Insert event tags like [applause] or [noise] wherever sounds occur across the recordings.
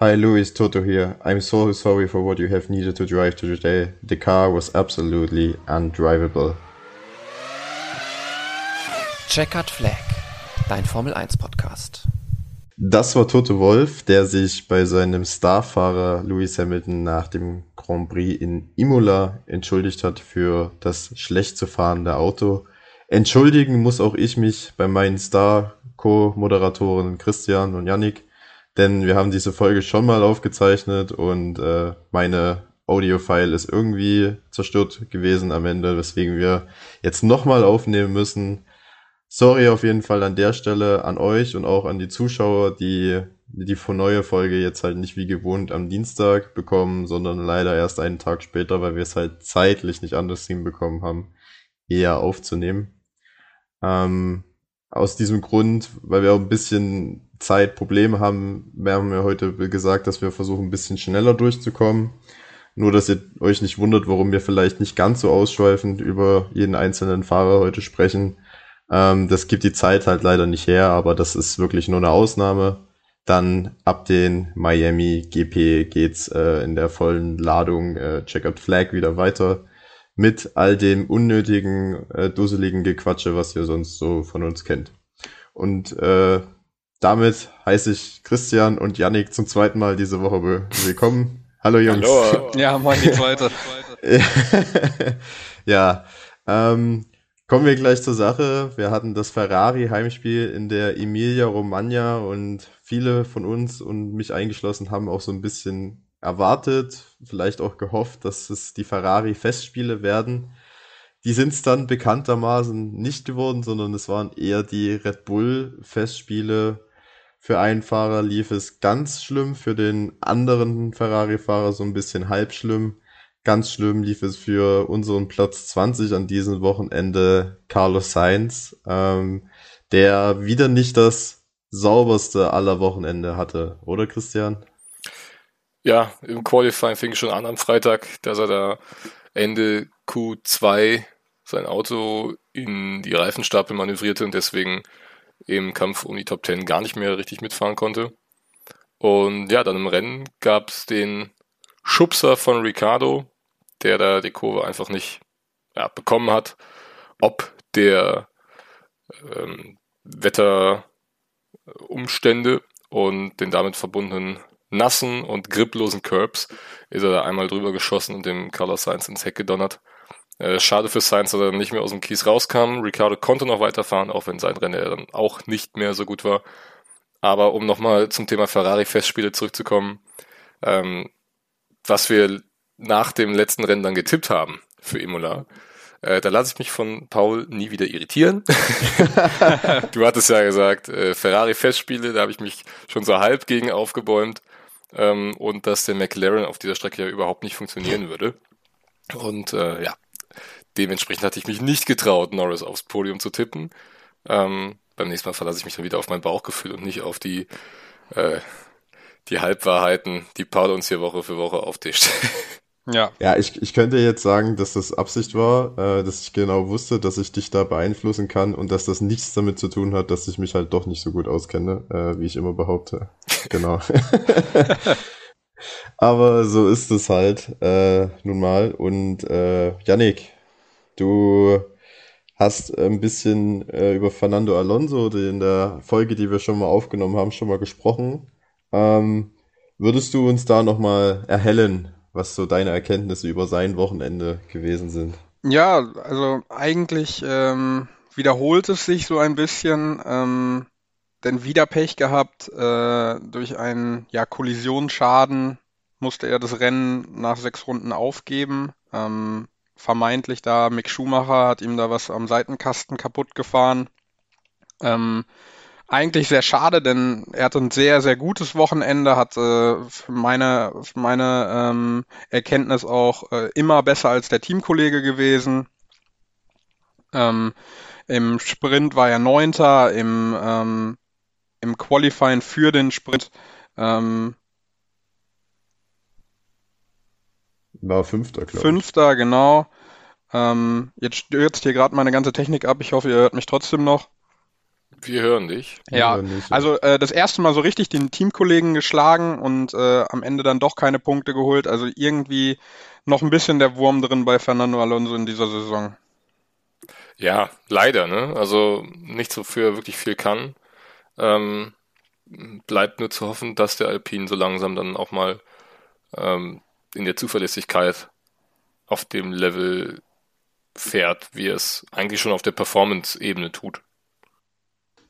Hi Luis, Toto here. I'm so sorry for what you have needed to drive to today. The car was absolutely undrivable. Checkered Flag, dein Formel 1 Podcast. Das war Toto Wolf, der sich bei seinem Starfahrer Lewis Hamilton nach dem Grand Prix in Imola entschuldigt hat für das schlecht zu fahrende Auto. Entschuldigen muss auch ich mich bei meinen Star-Co-Moderatoren Christian und Yannick denn wir haben diese Folge schon mal aufgezeichnet und äh, meine Audio-File ist irgendwie zerstört gewesen am Ende, weswegen wir jetzt nochmal aufnehmen müssen. Sorry auf jeden Fall an der Stelle an euch und auch an die Zuschauer, die die neue Folge jetzt halt nicht wie gewohnt am Dienstag bekommen, sondern leider erst einen Tag später, weil wir es halt zeitlich nicht anders hinbekommen haben, eher aufzunehmen. Ähm, aus diesem Grund, weil wir auch ein bisschen Zeitprobleme haben, wir haben ja heute gesagt, dass wir versuchen, ein bisschen schneller durchzukommen. Nur, dass ihr euch nicht wundert, warum wir vielleicht nicht ganz so ausschweifend über jeden einzelnen Fahrer heute sprechen. Ähm, das gibt die Zeit halt leider nicht her, aber das ist wirklich nur eine Ausnahme. Dann ab den Miami GP geht's äh, in der vollen Ladung äh, Checkered Flag wieder weiter mit all dem unnötigen, äh, dusseligen Gequatsche, was ihr sonst so von uns kennt. Und äh, damit heiße ich Christian und Yannick zum zweiten Mal diese Woche willkommen. Hallo Jungs. Hallo. [laughs] Ja, moin geht's weiter. [laughs] ja, ähm, kommen wir gleich zur Sache. Wir hatten das Ferrari-Heimspiel in der Emilia Romagna und viele von uns und mich eingeschlossen haben auch so ein bisschen erwartet, vielleicht auch gehofft, dass es die Ferrari-Festspiele werden. Die sind es dann bekanntermaßen nicht geworden, sondern es waren eher die Red Bull-Festspiele. Für einen Fahrer lief es ganz schlimm, für den anderen Ferrari-Fahrer so ein bisschen halb schlimm. Ganz schlimm lief es für unseren Platz 20 an diesem Wochenende Carlos Sainz, ähm, der wieder nicht das sauberste aller Wochenende hatte, oder Christian? Ja, im Qualifying fing schon an am Freitag, dass er da Ende Q2 sein Auto in die Reifenstapel manövrierte und deswegen im Kampf um die Top 10 gar nicht mehr richtig mitfahren konnte. Und ja, dann im Rennen gab es den Schubser von Ricardo, der da die Kurve einfach nicht ja, bekommen hat. Ob der ähm, Wetterumstände und den damit verbundenen nassen und griplosen Curbs ist er da einmal drüber geschossen und dem Carlos Sainz ins Heck gedonnert. Äh, schade für Sainz, dass er nicht mehr aus dem Kies rauskam. Ricardo konnte noch weiterfahren, auch wenn sein Rennen dann auch nicht mehr so gut war. Aber um nochmal zum Thema Ferrari-Festspiele zurückzukommen, ähm, was wir nach dem letzten Rennen dann getippt haben für Imola, äh, da lasse ich mich von Paul nie wieder irritieren. [laughs] du hattest ja gesagt, äh, Ferrari-Festspiele, da habe ich mich schon so halb gegen aufgebäumt ähm, und dass der McLaren auf dieser Strecke ja überhaupt nicht funktionieren würde. Und äh, ja, dementsprechend hatte ich mich nicht getraut, Norris aufs Podium zu tippen. Ähm, beim nächsten Mal verlasse ich mich dann wieder auf mein Bauchgefühl und nicht auf die, äh, die Halbwahrheiten, die Paul uns hier Woche für Woche auftischt. [laughs] Ja. Ja, ich, ich könnte jetzt sagen, dass das Absicht war, äh, dass ich genau wusste, dass ich dich da beeinflussen kann und dass das nichts damit zu tun hat, dass ich mich halt doch nicht so gut auskenne, äh, wie ich immer behaupte. [laughs] genau. [laughs] Aber so ist es halt äh, nun mal. Und äh, Yannick, du hast ein bisschen äh, über Fernando Alonso in der Folge, die wir schon mal aufgenommen haben, schon mal gesprochen. Ähm, würdest du uns da nochmal erhellen, was so deine Erkenntnisse über sein Wochenende gewesen sind. Ja, also eigentlich ähm, wiederholt es sich so ein bisschen, ähm, denn wieder Pech gehabt. Äh, durch einen ja, Kollisionsschaden musste er das Rennen nach sechs Runden aufgeben. Ähm, vermeintlich da Mick Schumacher hat ihm da was am Seitenkasten kaputt gefahren. Ähm, eigentlich sehr schade, denn er hatte ein sehr, sehr gutes Wochenende, hat äh, meine, meine ähm, Erkenntnis auch äh, immer besser als der Teamkollege gewesen. Ähm, Im Sprint war er Neunter, im, ähm, im Qualifying für den Sprint ähm, war Fünfter, glaube ich. Fünfter, genau. Ähm, jetzt stürzt hier gerade meine ganze Technik ab. Ich hoffe, ihr hört mich trotzdem noch. Wir hören dich. Ja, hören dich, ja. also äh, das erste Mal so richtig den Teamkollegen geschlagen und äh, am Ende dann doch keine Punkte geholt. Also irgendwie noch ein bisschen der Wurm drin bei Fernando Alonso in dieser Saison. Ja, leider, ne? Also nichts, wofür er wirklich viel kann. Ähm, bleibt nur zu hoffen, dass der Alpine so langsam dann auch mal ähm, in der Zuverlässigkeit auf dem Level fährt, wie es eigentlich schon auf der Performance-Ebene tut.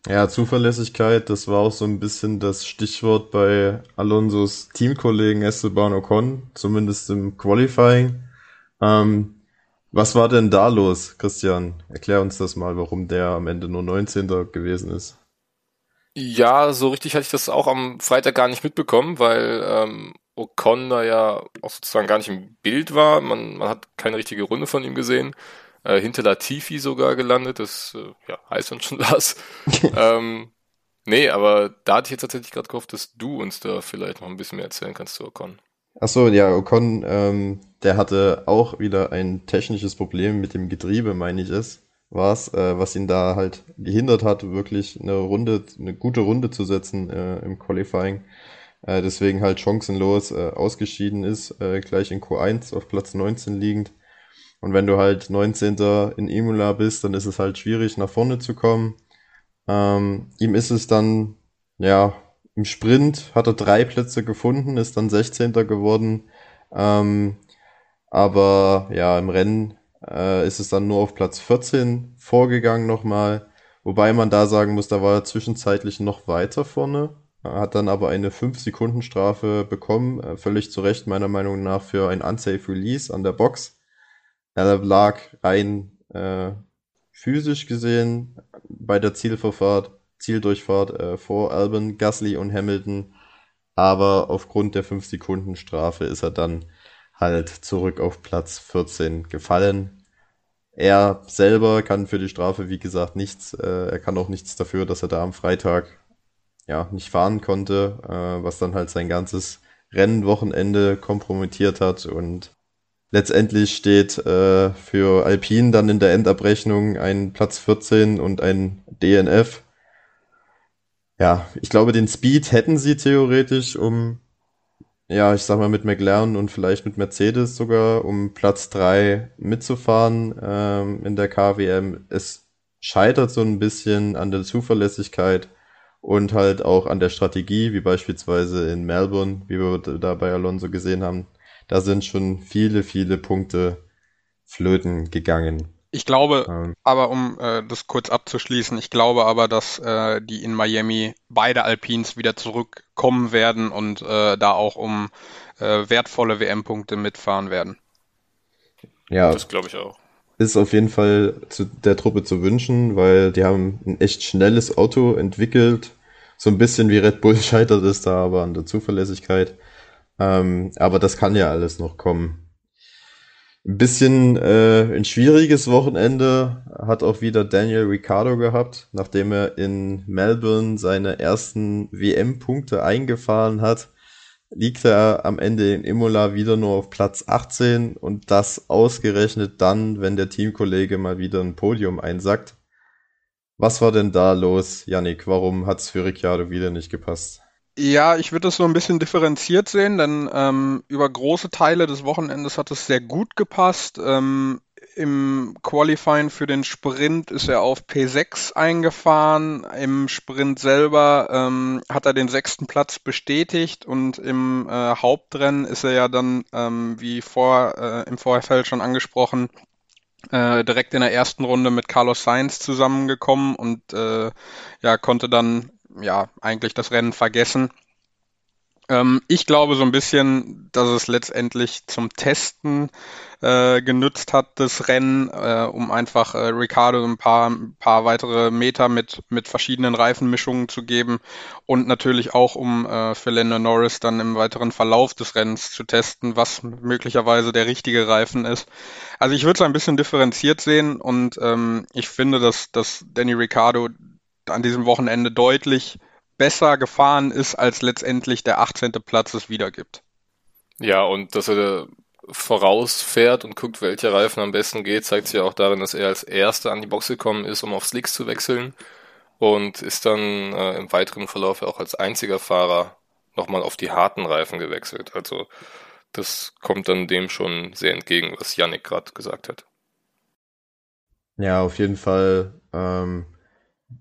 Ja, Zuverlässigkeit, das war auch so ein bisschen das Stichwort bei Alonsos Teamkollegen Esteban Ocon, zumindest im Qualifying. Ähm, was war denn da los, Christian? Erklär uns das mal, warum der am Ende nur 19. gewesen ist. Ja, so richtig hatte ich das auch am Freitag gar nicht mitbekommen, weil ähm, Ocon da ja auch sozusagen gar nicht im Bild war. Man, man hat keine richtige Runde von ihm gesehen. Äh, hinter Latifi sogar gelandet, das äh, ja, heißt dann schon [laughs] was. ähm, nee, aber da hatte ich jetzt tatsächlich gerade gehofft, dass du uns da vielleicht noch ein bisschen mehr erzählen kannst zu Ocon. Achso, ja, Ocon, ähm, der hatte auch wieder ein technisches Problem mit dem Getriebe, meine ich es, war's, äh, was ihn da halt gehindert hat, wirklich eine Runde, eine gute Runde zu setzen äh, im Qualifying. Äh, deswegen halt chancenlos äh, ausgeschieden ist, äh, gleich in Q1 auf Platz 19 liegend. Und wenn du halt 19. in Imola bist, dann ist es halt schwierig, nach vorne zu kommen. Ähm, ihm ist es dann, ja, im Sprint hat er drei Plätze gefunden, ist dann 16. geworden. Ähm, aber ja, im Rennen äh, ist es dann nur auf Platz 14 vorgegangen nochmal. Wobei man da sagen muss, da war er zwischenzeitlich noch weiter vorne. Hat dann aber eine 5-Sekunden-Strafe bekommen, äh, völlig zu Recht meiner Meinung nach für ein Unsafe Release an der Box. Er lag rein äh, physisch gesehen bei der Zielverfahrt, Zieldurchfahrt äh, vor Albon, Gasly und Hamilton. Aber aufgrund der 5-Sekunden-Strafe ist er dann halt zurück auf Platz 14 gefallen. Er selber kann für die Strafe, wie gesagt, nichts. Äh, er kann auch nichts dafür, dass er da am Freitag ja nicht fahren konnte, äh, was dann halt sein ganzes Rennwochenende kompromittiert hat und letztendlich steht äh, für Alpine dann in der Endabrechnung ein Platz 14 und ein DNF. Ja, ich glaube, den Speed hätten sie theoretisch, um, ja, ich sag mal, mit McLaren und vielleicht mit Mercedes sogar, um Platz 3 mitzufahren ähm, in der KWM. Es scheitert so ein bisschen an der Zuverlässigkeit und halt auch an der Strategie, wie beispielsweise in Melbourne, wie wir da bei Alonso gesehen haben da sind schon viele, viele Punkte flöten gegangen. Ich glaube, ähm. aber um äh, das kurz abzuschließen, ich glaube aber, dass äh, die in Miami beide Alpines wieder zurückkommen werden und äh, da auch um äh, wertvolle WM-Punkte mitfahren werden. Ja, das glaube ich auch. Ist auf jeden Fall zu der Truppe zu wünschen, weil die haben ein echt schnelles Auto entwickelt. So ein bisschen wie Red Bull [laughs] scheitert es da aber an der Zuverlässigkeit. Ähm, aber das kann ja alles noch kommen. Ein bisschen äh, ein schwieriges Wochenende hat auch wieder Daniel Ricciardo gehabt, nachdem er in Melbourne seine ersten WM-Punkte eingefahren hat, liegt er am Ende in Imola wieder nur auf Platz 18 und das ausgerechnet dann, wenn der Teamkollege mal wieder ein Podium einsackt. Was war denn da los, Yannick? Warum hat's für Ricciardo wieder nicht gepasst? Ja, ich würde das so ein bisschen differenziert sehen, denn ähm, über große Teile des Wochenendes hat es sehr gut gepasst. Ähm, Im Qualifying für den Sprint ist er auf P6 eingefahren. Im Sprint selber ähm, hat er den sechsten Platz bestätigt und im äh, Hauptrennen ist er ja dann, ähm, wie vor, äh, im Vorfeld schon angesprochen, äh, direkt in der ersten Runde mit Carlos Sainz zusammengekommen und äh, ja, konnte dann ja, eigentlich das Rennen vergessen. Ähm, ich glaube so ein bisschen, dass es letztendlich zum Testen äh, genützt hat, das Rennen, äh, um einfach äh, Ricardo ein paar, ein paar weitere Meter mit, mit verschiedenen Reifenmischungen zu geben und natürlich auch, um äh, für Lando Norris dann im weiteren Verlauf des Rennens zu testen, was möglicherweise der richtige Reifen ist. Also ich würde es ein bisschen differenziert sehen und ähm, ich finde, dass, dass Danny Ricciardo an diesem Wochenende deutlich besser gefahren ist, als letztendlich der 18. Platz es wiedergibt. Ja, und dass er vorausfährt und guckt, welcher Reifen am besten geht, zeigt sich ja auch darin, dass er als Erster an die Box gekommen ist, um auf Slicks zu wechseln. und ist dann äh, im weiteren Verlauf auch als einziger Fahrer nochmal auf die harten Reifen gewechselt. Also das kommt dann dem schon sehr entgegen, was Yannick gerade gesagt hat. Ja, auf jeden Fall ähm,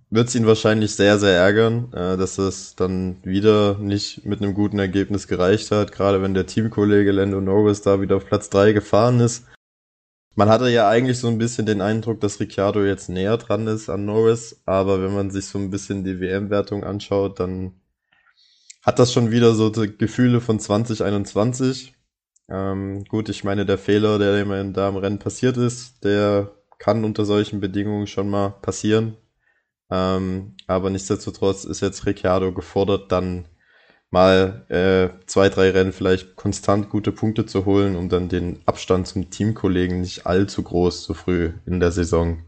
wird es ihn wahrscheinlich sehr, sehr ärgern, äh, dass es dann wieder nicht mit einem guten Ergebnis gereicht hat, gerade wenn der Teamkollege Lando Norris da wieder auf Platz 3 gefahren ist. Man hatte ja eigentlich so ein bisschen den Eindruck, dass Ricciardo jetzt näher dran ist an Norris, aber wenn man sich so ein bisschen die WM-Wertung anschaut, dann hat das schon wieder so Gefühle von 2021. Ähm, gut, ich meine, der Fehler, der ihm da im Rennen passiert ist, der kann unter solchen Bedingungen schon mal passieren. Ähm, aber nichtsdestotrotz ist jetzt Ricciardo gefordert, dann mal äh, zwei, drei Rennen vielleicht konstant gute Punkte zu holen, um dann den Abstand zum Teamkollegen nicht allzu groß so früh in der Saison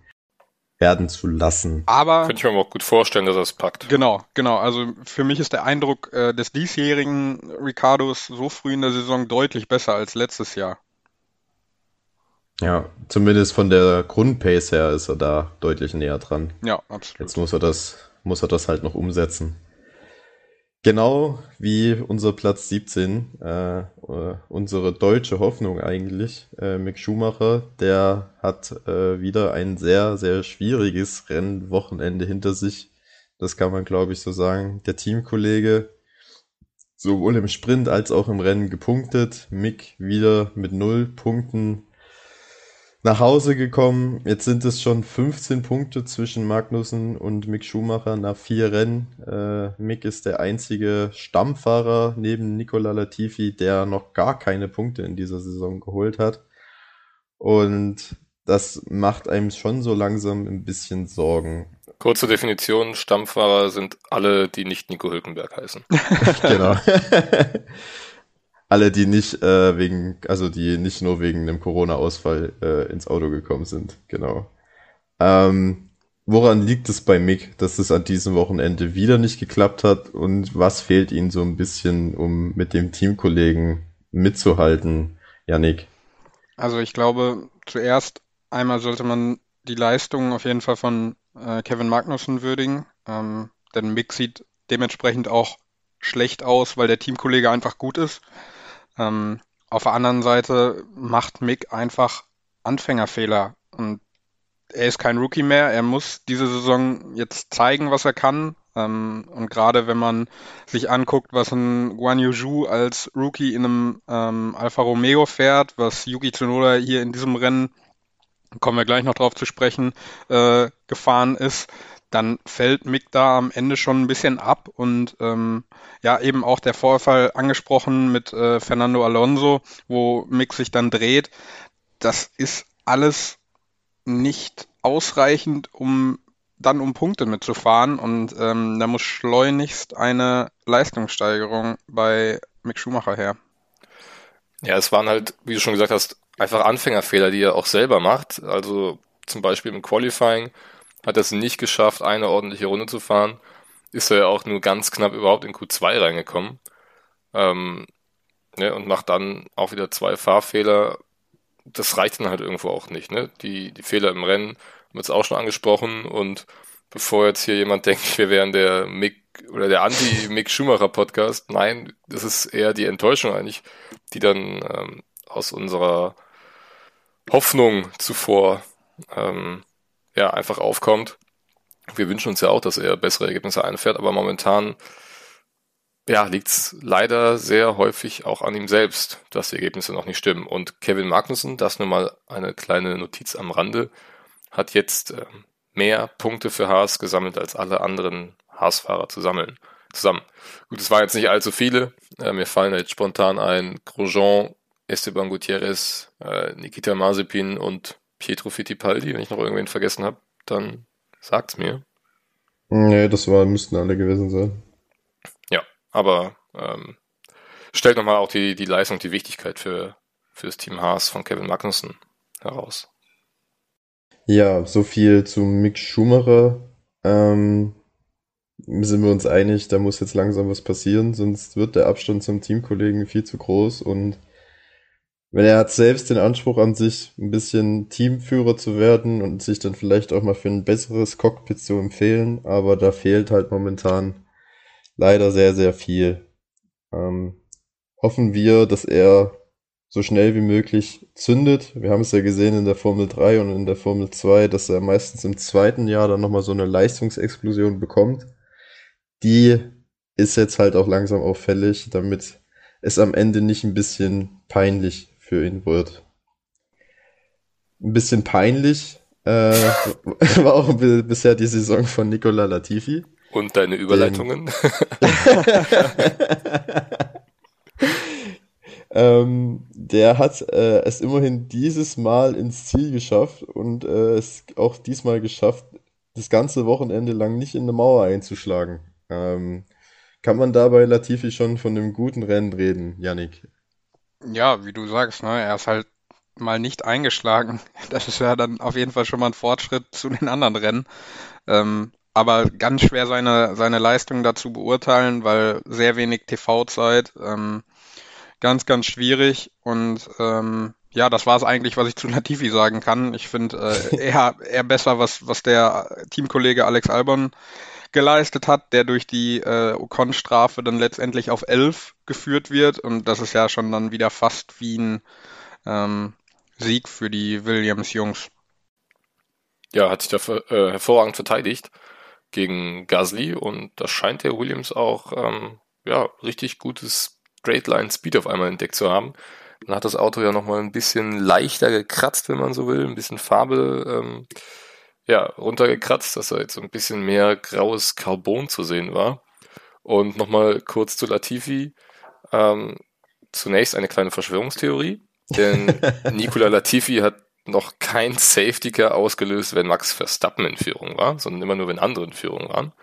werden zu lassen. Aber Könnte ich mir auch gut vorstellen, dass er es packt. genau, genau. Also für mich ist der Eindruck äh, des diesjährigen Ricardos so früh in der Saison deutlich besser als letztes Jahr. Ja, zumindest von der Grundpace her ist er da deutlich näher dran. Ja, absolut. Jetzt muss er das, muss er das halt noch umsetzen. Genau wie unser Platz 17, äh, äh, unsere deutsche Hoffnung eigentlich, äh, Mick Schumacher, der hat äh, wieder ein sehr, sehr schwieriges Rennwochenende hinter sich. Das kann man, glaube ich, so sagen. Der Teamkollege sowohl im Sprint als auch im Rennen gepunktet. Mick wieder mit null Punkten nach Hause gekommen. Jetzt sind es schon 15 Punkte zwischen Magnussen und Mick Schumacher nach vier Rennen. Äh, Mick ist der einzige Stammfahrer neben Nicola Latifi, der noch gar keine Punkte in dieser Saison geholt hat. Und das macht einem schon so langsam ein bisschen Sorgen. Kurze Definition, Stammfahrer sind alle, die nicht Nico Hülkenberg heißen. [laughs] genau. [laughs] Alle, die nicht äh, wegen, also die nicht nur wegen einem Corona-Ausfall äh, ins Auto gekommen sind, genau. Ähm, woran liegt es bei Mick, dass es an diesem Wochenende wieder nicht geklappt hat und was fehlt ihm so ein bisschen, um mit dem Teamkollegen mitzuhalten, Yannick? Also ich glaube, zuerst einmal sollte man die Leistung auf jeden Fall von äh, Kevin Magnussen würdigen, ähm, denn Mick sieht dementsprechend auch schlecht aus, weil der Teamkollege einfach gut ist. Ähm, auf der anderen Seite macht Mick einfach Anfängerfehler und er ist kein Rookie mehr. Er muss diese Saison jetzt zeigen, was er kann. Ähm, und gerade wenn man sich anguckt, was ein Guan Yu als Rookie in einem ähm, Alfa Romeo fährt, was Yuki Tsunoda hier in diesem Rennen, kommen wir gleich noch drauf zu sprechen, äh, gefahren ist, dann fällt Mick da am Ende schon ein bisschen ab und ähm, ja, eben auch der Vorfall angesprochen mit äh, Fernando Alonso, wo Mick sich dann dreht. Das ist alles nicht ausreichend, um dann um Punkte mitzufahren und ähm, da muss schleunigst eine Leistungssteigerung bei Mick Schumacher her. Ja, es waren halt, wie du schon gesagt hast, einfach Anfängerfehler, die er auch selber macht. Also zum Beispiel im Qualifying hat es nicht geschafft, eine ordentliche Runde zu fahren. Ist er ja auch nur ganz knapp überhaupt in Q2 reingekommen. Ähm, ne, und macht dann auch wieder zwei Fahrfehler. Das reicht dann halt irgendwo auch nicht. Ne? Die, die Fehler im Rennen haben wir jetzt auch schon angesprochen. Und bevor jetzt hier jemand denkt, wir wären der Mick oder der Anti-Mick Schumacher Podcast, nein, das ist eher die Enttäuschung eigentlich, die dann ähm, aus unserer Hoffnung zuvor ähm, ja, einfach aufkommt. Wir wünschen uns ja auch, dass er bessere Ergebnisse einfährt, aber momentan ja, liegt es leider sehr häufig auch an ihm selbst, dass die Ergebnisse noch nicht stimmen. Und Kevin Magnussen, das nur mal eine kleine Notiz am Rande, hat jetzt äh, mehr Punkte für Haas gesammelt als alle anderen Haas-Fahrer zu. Zusammen. Gut, es waren jetzt nicht allzu viele. Äh, mir fallen jetzt spontan ein Grosjean, Esteban Gutierrez, äh, Nikita Mazepin und Pietro Fittipaldi. Wenn ich noch irgendwen vergessen habe, dann sagt's mir. Nee, das war, müssten alle gewesen sein. Ja, aber ähm, stellt nochmal auch die, die Leistung, die Wichtigkeit für, für das Team Haas von Kevin Magnussen heraus. Ja, so viel zu Mick Schumacher. Ähm, sind wir uns einig, da muss jetzt langsam was passieren, sonst wird der Abstand zum Teamkollegen viel zu groß und wenn er hat selbst den Anspruch an sich, ein bisschen Teamführer zu werden und sich dann vielleicht auch mal für ein besseres Cockpit zu empfehlen, aber da fehlt halt momentan leider sehr, sehr viel. Ähm, hoffen wir, dass er so schnell wie möglich zündet. Wir haben es ja gesehen in der Formel 3 und in der Formel 2, dass er meistens im zweiten Jahr dann nochmal so eine Leistungsexplosion bekommt. Die ist jetzt halt auch langsam auffällig, damit es am Ende nicht ein bisschen peinlich für ihn wird. Ein bisschen peinlich äh, [laughs] war auch bisher die Saison von Nicola Latifi. Und deine Überleitungen? [laughs] ähm, der hat äh, es immerhin dieses Mal ins Ziel geschafft und äh, es auch diesmal geschafft, das ganze Wochenende lang nicht in eine Mauer einzuschlagen. Ähm, kann man dabei Latifi schon von einem guten Rennen reden, Yannick? Ja, wie du sagst, ne, er ist halt mal nicht eingeschlagen. [laughs] Das ist ja dann auf jeden Fall schon mal ein Fortschritt zu den anderen Rennen. Ähm, aber ganz schwer seine, seine Leistung dazu beurteilen, weil sehr wenig TV-Zeit. Ähm, ganz, ganz schwierig. Und ähm, ja, das war es eigentlich, was ich zu Latifi sagen kann. Ich finde äh, eher, [laughs] eher besser, was, was der Teamkollege Alex Albon geleistet hat, der durch die äh, Ocon-Strafe dann letztendlich auf 11 geführt wird. Und das ist ja schon dann wieder fast wie ein ähm, Sieg für die Williams-Jungs. Ja, hat sich da äh, hervorragend verteidigt gegen Gasly und da scheint der Williams auch ähm, ja, richtig gutes Straight Line Speed auf einmal entdeckt zu haben. Dann hat das Auto ja nochmal ein bisschen leichter gekratzt, wenn man so will, ein bisschen Farbe ähm, ja, runtergekratzt, dass da jetzt so ein bisschen mehr graues Carbon zu sehen war. Und nochmal kurz zu Latifi. Ähm, zunächst eine kleine Verschwörungstheorie, denn [laughs] Nicola Latifi hat noch kein Safety Car ausgelöst, wenn Max Verstappen in Führung war, sondern immer nur, wenn andere in Führung waren.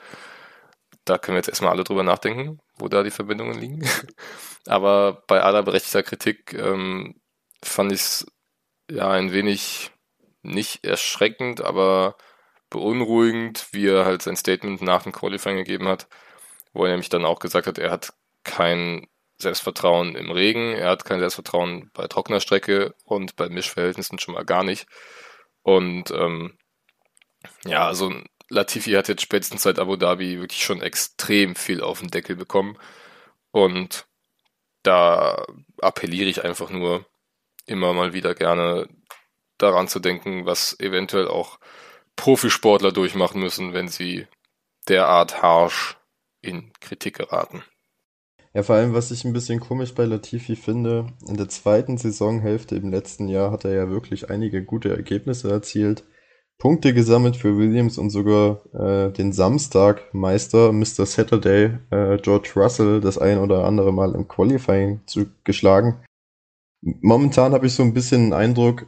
Da können wir jetzt erstmal alle drüber nachdenken, wo da die Verbindungen liegen. [laughs] Aber bei aller berechtigter Kritik ähm, fand ich es ja ein wenig nicht erschreckend, aber beunruhigend, wie er halt sein Statement nach dem Qualifying gegeben hat, wo er nämlich dann auch gesagt hat, er hat kein Selbstvertrauen im Regen, er hat kein Selbstvertrauen bei trockener Strecke und bei Mischverhältnissen schon mal gar nicht. Und ähm, ja, also Latifi hat jetzt spätestens seit Abu Dhabi wirklich schon extrem viel auf den Deckel bekommen. Und da appelliere ich einfach nur immer mal wieder gerne daran zu denken, was eventuell auch Profisportler durchmachen müssen, wenn sie derart harsch in Kritik geraten. Ja, vor allem, was ich ein bisschen komisch bei Latifi finde, in der zweiten Saisonhälfte im letzten Jahr hat er ja wirklich einige gute Ergebnisse erzielt. Punkte gesammelt für Williams und sogar äh, den Samstagmeister Mr. Saturday, äh, George Russell, das ein oder andere Mal im Qualifying zu, geschlagen. Momentan habe ich so ein bisschen den Eindruck,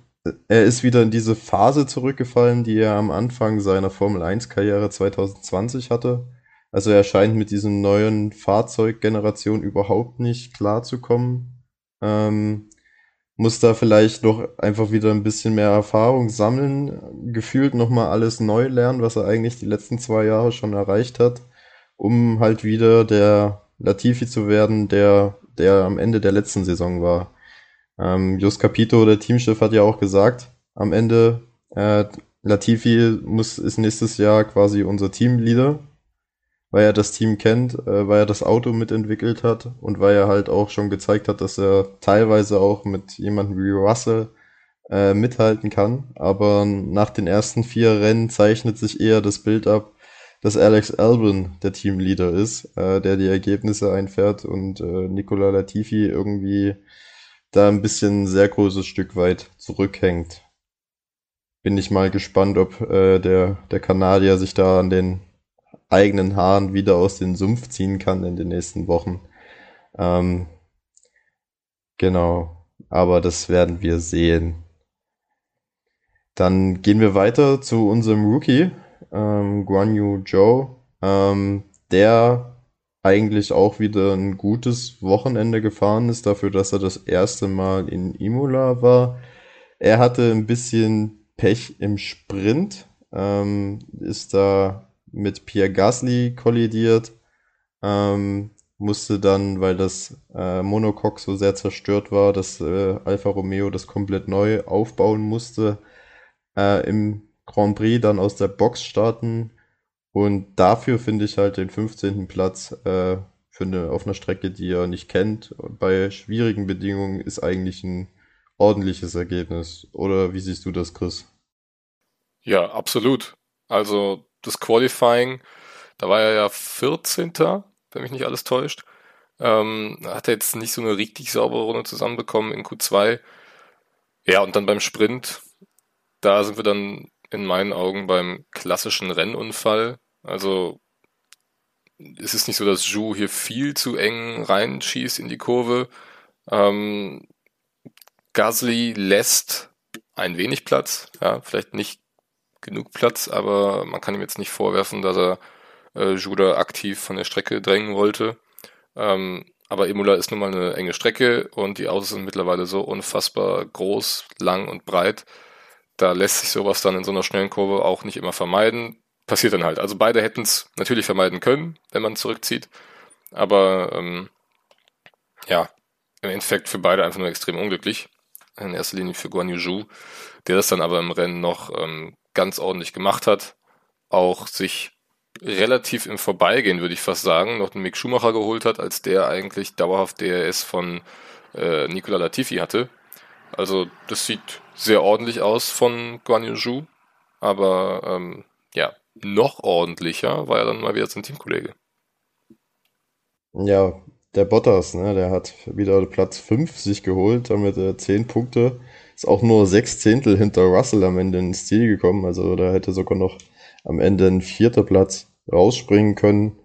er ist wieder in diese Phase zurückgefallen, die er am Anfang seiner Formel 1-Karriere 2020 hatte. Also er scheint mit diesen neuen Fahrzeuggenerationen überhaupt nicht klarzukommen. Ähm, muss da vielleicht noch einfach wieder ein bisschen mehr Erfahrung sammeln, gefühlt nochmal alles neu lernen, was er eigentlich die letzten zwei Jahre schon erreicht hat, um halt wieder der Latifi zu werden, der, der am Ende der letzten Saison war. Ähm, Just Capito, der Teamchef, hat ja auch gesagt, am Ende, äh, Latifi muss, ist nächstes Jahr quasi unser Teamleader, weil er das Team kennt, äh, weil er das Auto mitentwickelt hat und weil er halt auch schon gezeigt hat, dass er teilweise auch mit jemandem wie Russell äh, mithalten kann. Aber nach den ersten vier Rennen zeichnet sich eher das Bild ab, dass Alex Albin der Teamleader ist, äh, der die Ergebnisse einfährt und äh, Nicola Latifi irgendwie da ein bisschen sehr großes Stück weit zurückhängt. Bin ich mal gespannt, ob äh, der, der Kanadier sich da an den eigenen Haaren wieder aus dem Sumpf ziehen kann in den nächsten Wochen. Ähm, genau, aber das werden wir sehen. Dann gehen wir weiter zu unserem Rookie, ähm, Guan Yu Zhou. Ähm, der eigentlich auch wieder ein gutes Wochenende gefahren ist, dafür, dass er das erste Mal in Imola war. Er hatte ein bisschen Pech im Sprint, ähm, ist da mit Pierre Gasly kollidiert, ähm, musste dann, weil das äh, Monocoque so sehr zerstört war, dass äh, Alfa Romeo das komplett neu aufbauen musste, äh, im Grand Prix dann aus der Box starten. Und dafür finde ich halt den 15. Platz äh, für eine, auf einer Strecke, die er nicht kennt, bei schwierigen Bedingungen ist eigentlich ein ordentliches Ergebnis. Oder wie siehst du das, Chris? Ja, absolut. Also das Qualifying, da war er ja 14 wenn mich nicht alles täuscht. Ähm, hat er jetzt nicht so eine richtig saubere Runde zusammenbekommen in Q2. Ja, und dann beim Sprint, da sind wir dann in meinen Augen beim klassischen Rennunfall. Also es ist nicht so, dass Zhu hier viel zu eng reinschießt in die Kurve. Ähm, Gasly lässt ein wenig Platz, ja, vielleicht nicht genug Platz, aber man kann ihm jetzt nicht vorwerfen, dass er äh, Juda aktiv von der Strecke drängen wollte. Ähm, aber Imola ist nun mal eine enge Strecke und die Autos sind mittlerweile so unfassbar groß, lang und breit. Da lässt sich sowas dann in so einer schnellen Kurve auch nicht immer vermeiden. Passiert dann halt. Also beide hätten es natürlich vermeiden können, wenn man zurückzieht. Aber ähm, ja, im Endeffekt für beide einfach nur extrem unglücklich. In erster Linie für Guan Yu der das dann aber im Rennen noch ähm, ganz ordentlich gemacht hat. Auch sich relativ im Vorbeigehen, würde ich fast sagen, noch den Mick Schumacher geholt hat, als der eigentlich dauerhaft DRS von äh, Nicola Latifi hatte. Also das sieht sehr ordentlich aus von Guan Yu aber ähm, ja, noch ordentlicher war er dann mal wieder sein Teamkollege. Ja, der Bottas, ne, der hat wieder Platz 5 sich geholt, damit er 10 Punkte. Ist auch nur 6 Zehntel hinter Russell am Ende ins Ziel gekommen, also da hätte sogar noch am Ende ein vierter Platz rausspringen können.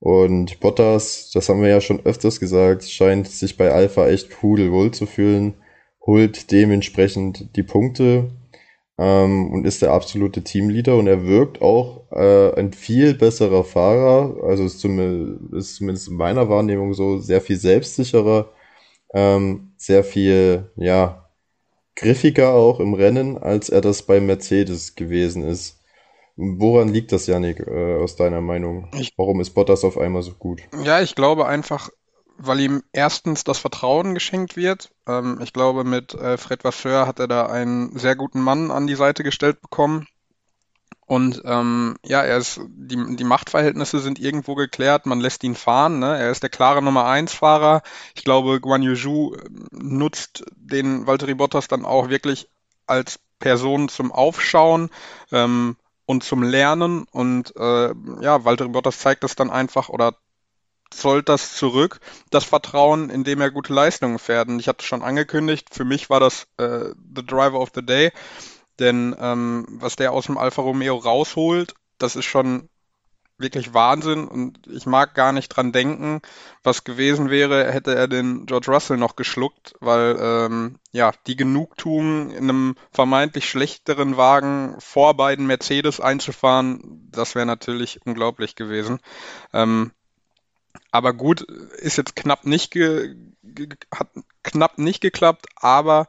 Und Bottas, das haben wir ja schon öfters gesagt, scheint sich bei Alpha echt pudelwohl zu fühlen, holt dementsprechend die Punkte ähm, und ist der absolute Teamleader und er wirkt auch äh, ein viel besserer Fahrer, also ist, zum, ist zumindest in meiner Wahrnehmung so sehr viel selbstsicherer, ähm, sehr viel, ja, griffiger auch im Rennen, als er das bei Mercedes gewesen ist. Woran liegt das, Janik, äh, aus deiner Meinung? Ich, Warum ist Bottas auf einmal so gut? Ja, ich glaube einfach, weil ihm erstens das Vertrauen geschenkt wird. Ähm, ich glaube, mit äh, Fred Vasseur hat er da einen sehr guten Mann an die Seite gestellt bekommen. Und ähm, ja, er ist, die, die Machtverhältnisse sind irgendwo geklärt, man lässt ihn fahren, ne? Er ist der klare Nummer 1 Fahrer. Ich glaube, Guan Yu ähm, nutzt den Valtteri Bottas dann auch wirklich als Person zum Aufschauen. Ähm, und zum Lernen. Und äh, ja, Walter Bottas zeigt das dann einfach oder zollt das zurück, das Vertrauen, indem er gute Leistungen fährt. Und ich hatte schon angekündigt, für mich war das äh, The Driver of the Day. Denn ähm, was der aus dem Alfa Romeo rausholt, das ist schon wirklich Wahnsinn und ich mag gar nicht dran denken, was gewesen wäre, hätte er den George Russell noch geschluckt, weil ähm, ja die Genugtuung in einem vermeintlich schlechteren Wagen vor beiden Mercedes einzufahren, das wäre natürlich unglaublich gewesen. Ähm, aber gut, ist jetzt knapp nicht ge, ge, hat knapp nicht geklappt, aber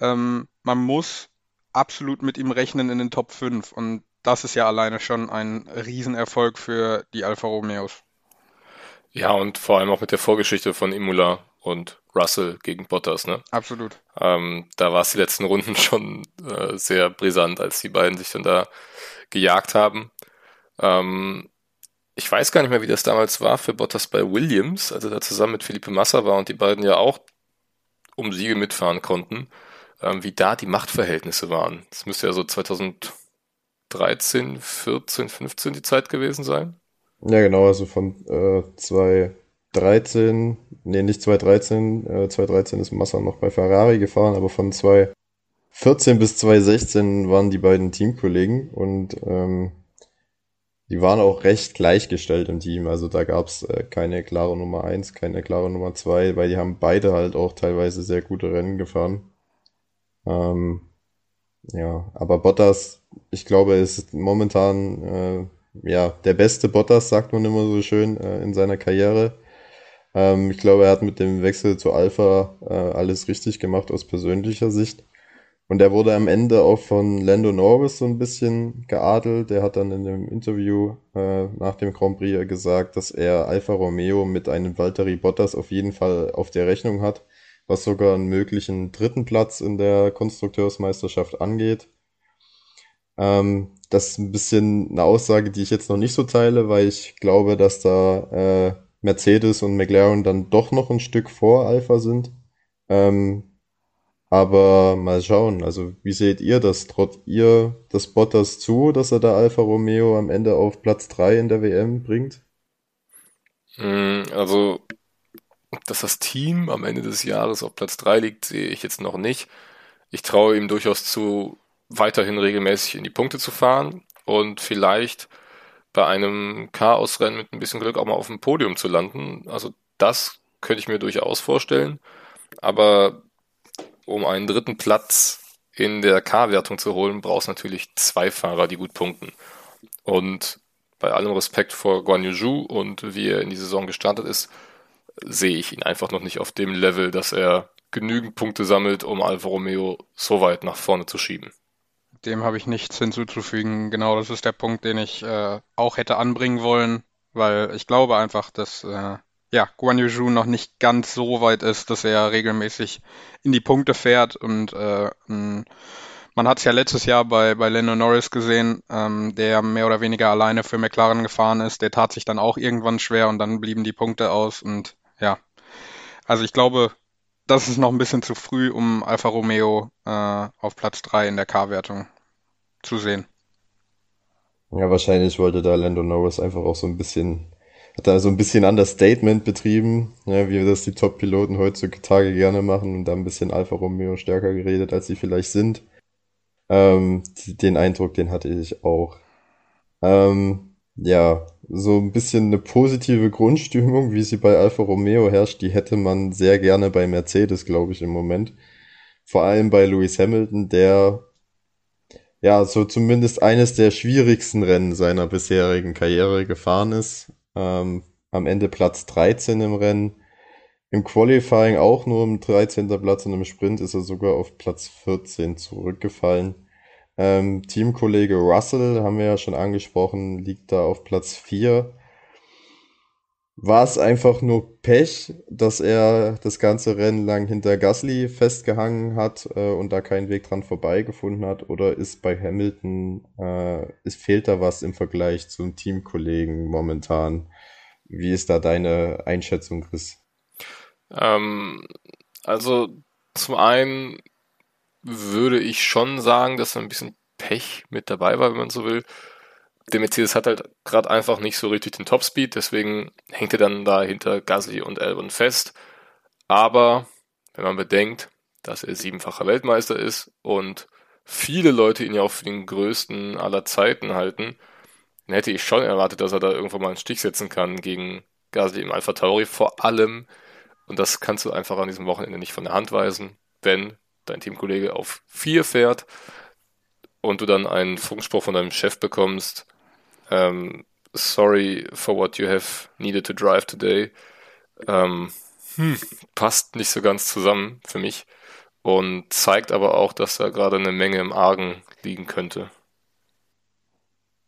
ähm, man muss absolut mit ihm rechnen in den Top 5 und das ist ja alleine schon ein Riesenerfolg für die Alfa Romeos. Ja, und vor allem auch mit der Vorgeschichte von Imola und Russell gegen Bottas, ne? Absolut. Ähm, da war es die letzten Runden [laughs] schon äh, sehr brisant, als die beiden sich dann da gejagt haben. Ähm, ich weiß gar nicht mehr, wie das damals war für Bottas bei Williams, als er da zusammen mit Felipe Massa war und die beiden ja auch um Siege mitfahren konnten, ähm, wie da die Machtverhältnisse waren. Das müsste ja so 2000 13, 14, 15 die Zeit gewesen sein. Ja, genau, also von äh, 2013, nee, nicht 2013, äh, 2013 ist Massa noch bei Ferrari gefahren, aber von 2014 bis 2016 waren die beiden Teamkollegen und ähm, die waren auch recht gleichgestellt im Team. Also da gab es äh, keine klare Nummer 1, keine klare Nummer 2, weil die haben beide halt auch teilweise sehr gute Rennen gefahren. Ähm, ja, aber Bottas, ich glaube, ist momentan äh, ja der beste Bottas, sagt man immer so schön, äh, in seiner Karriere. Ähm, ich glaube, er hat mit dem Wechsel zu Alpha äh, alles richtig gemacht aus persönlicher Sicht. Und er wurde am Ende auch von Lando Norris so ein bisschen geadelt. Der hat dann in einem Interview äh, nach dem Grand Prix gesagt, dass er Alfa Romeo mit einem Valtteri Bottas auf jeden Fall auf der Rechnung hat, was sogar einen möglichen dritten Platz in der Konstrukteursmeisterschaft angeht. Ähm, das ist ein bisschen eine Aussage, die ich jetzt noch nicht so teile, weil ich glaube, dass da äh, Mercedes und McLaren dann doch noch ein Stück vor Alpha sind. Ähm, aber mal schauen, also wie seht ihr das? Traut ihr das Bottas zu, dass er da Alfa Romeo am Ende auf Platz 3 in der WM bringt? Hm, also, dass das Team am Ende des Jahres auf Platz 3 liegt, sehe ich jetzt noch nicht. Ich traue ihm durchaus zu, weiterhin regelmäßig in die Punkte zu fahren und vielleicht bei einem Chaosrennen mit ein bisschen Glück auch mal auf dem Podium zu landen. Also das könnte ich mir durchaus vorstellen. Aber um einen dritten Platz in der K-Wertung zu holen, brauchst natürlich zwei Fahrer, die gut punkten. Und bei allem Respekt vor Guan Yu und wie er in die Saison gestartet ist, sehe ich ihn einfach noch nicht auf dem Level, dass er genügend Punkte sammelt, um Alfa Romeo so weit nach vorne zu schieben. Dem habe ich nichts hinzuzufügen. Genau, das ist der Punkt, den ich äh, auch hätte anbringen wollen, weil ich glaube einfach, dass äh, ja, Guan Yu noch nicht ganz so weit ist, dass er regelmäßig in die Punkte fährt. Und äh, man hat es ja letztes Jahr bei, bei Lando Norris gesehen, ähm, der mehr oder weniger alleine für McLaren gefahren ist. Der tat sich dann auch irgendwann schwer und dann blieben die Punkte aus. Und ja, also ich glaube, das ist noch ein bisschen zu früh, um Alfa Romeo äh, auf Platz 3 in der K-Wertung zu sehen. Ja, wahrscheinlich wollte da Lando Norris einfach auch so ein bisschen hat da so ein bisschen Understatement betrieben, ja, wie das die Top-Piloten heutzutage gerne machen und da ein bisschen Alfa Romeo stärker geredet, als sie vielleicht sind. Ähm, den Eindruck, den hatte ich auch. Ähm, ja, so ein bisschen eine positive Grundstimmung, wie sie bei Alfa Romeo herrscht, die hätte man sehr gerne bei Mercedes, glaube ich, im Moment. Vor allem bei Lewis Hamilton, der ja so zumindest eines der schwierigsten Rennen seiner bisherigen Karriere gefahren ist. Ähm, am Ende Platz 13 im Rennen. Im Qualifying auch nur im 13. Platz und im Sprint ist er sogar auf Platz 14 zurückgefallen. Ähm, Teamkollege Russell, haben wir ja schon angesprochen, liegt da auf Platz 4. War es einfach nur Pech, dass er das ganze Rennen lang hinter Gasly festgehangen hat äh, und da keinen Weg dran vorbeigefunden hat? Oder ist bei Hamilton, äh, es fehlt da was im Vergleich zum Teamkollegen momentan? Wie ist da deine Einschätzung, Chris? Ähm, also zum einen würde ich schon sagen, dass da ein bisschen Pech mit dabei war, wenn man so will der Mercedes hat halt gerade einfach nicht so richtig den Topspeed, deswegen hängt er dann da hinter Gasly und Albon fest. Aber wenn man bedenkt, dass er siebenfacher Weltmeister ist und viele Leute ihn ja auch für den größten aller Zeiten halten, dann hätte ich schon erwartet, dass er da irgendwann mal einen Stich setzen kann gegen Gasly im Alpha Tauri. Vor allem, und das kannst du einfach an diesem Wochenende nicht von der Hand weisen, wenn dein Teamkollege auf vier fährt und du dann einen Funkspruch von deinem Chef bekommst, ähm, sorry for what you have needed to drive today. Ähm, hm, passt nicht so ganz zusammen für mich und zeigt aber auch, dass da gerade eine Menge im Argen liegen könnte.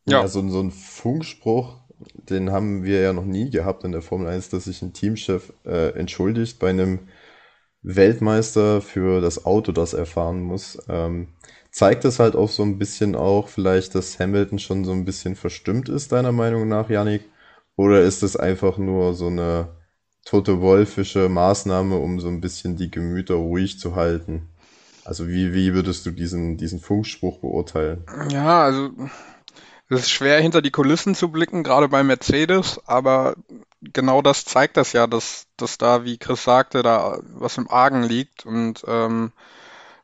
Ja, ja so, so ein Funkspruch, den haben wir ja noch nie gehabt in der Formel 1, dass sich ein Teamchef äh, entschuldigt bei einem Weltmeister für das Auto, das er fahren muss. Ähm, zeigt es halt auch so ein bisschen auch vielleicht, dass Hamilton schon so ein bisschen verstimmt ist, deiner Meinung nach, Yannick? Oder ist es einfach nur so eine tote wolfische Maßnahme, um so ein bisschen die Gemüter ruhig zu halten? Also wie, wie würdest du diesen, diesen Funkspruch beurteilen? Ja, also es ist schwer hinter die Kulissen zu blicken, gerade bei Mercedes, aber genau das zeigt das ja, dass, dass da, wie Chris sagte, da was im Argen liegt und ähm,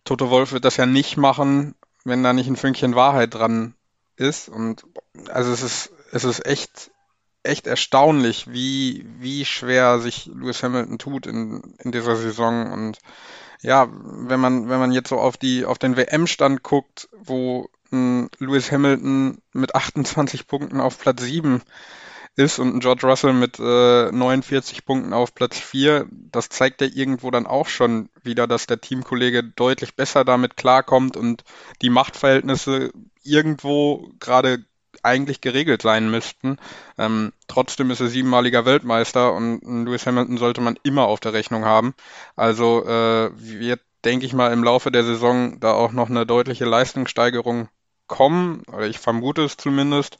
Toto Wolf wird das ja nicht machen, wenn da nicht ein Fünkchen Wahrheit dran ist. Und also es ist, es ist echt, echt erstaunlich, wie, wie schwer sich Lewis Hamilton tut in, in dieser Saison. Und ja, wenn man, wenn man jetzt so auf die, auf den WM-Stand guckt, wo Lewis Hamilton mit 28 Punkten auf Platz 7 ist und ein George Russell mit äh, 49 Punkten auf Platz 4, das zeigt ja irgendwo dann auch schon wieder, dass der Teamkollege deutlich besser damit klarkommt und die Machtverhältnisse irgendwo gerade eigentlich geregelt sein müssten. Ähm, trotzdem ist er siebenmaliger Weltmeister und Lewis Hamilton sollte man immer auf der Rechnung haben. Also äh, wird, denke ich mal, im Laufe der Saison da auch noch eine deutliche Leistungssteigerung kommen, oder ich vermute es zumindest.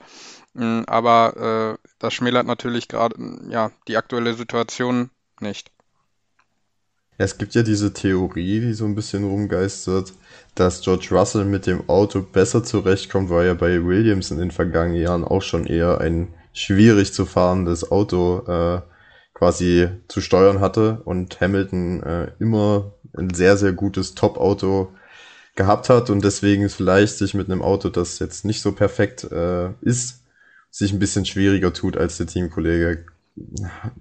Mm, aber äh, das schmälert natürlich gerade ja, die aktuelle Situation nicht. Es gibt ja diese Theorie, die so ein bisschen rumgeistert, dass George Russell mit dem Auto besser zurechtkommt, weil er bei Williams in den vergangenen Jahren auch schon eher ein schwierig zu fahrendes Auto äh, quasi zu steuern hatte und Hamilton äh, immer ein sehr, sehr gutes Top-Auto gehabt hat und deswegen vielleicht sich mit einem Auto, das jetzt nicht so perfekt äh, ist, sich ein bisschen schwieriger tut als der Teamkollege.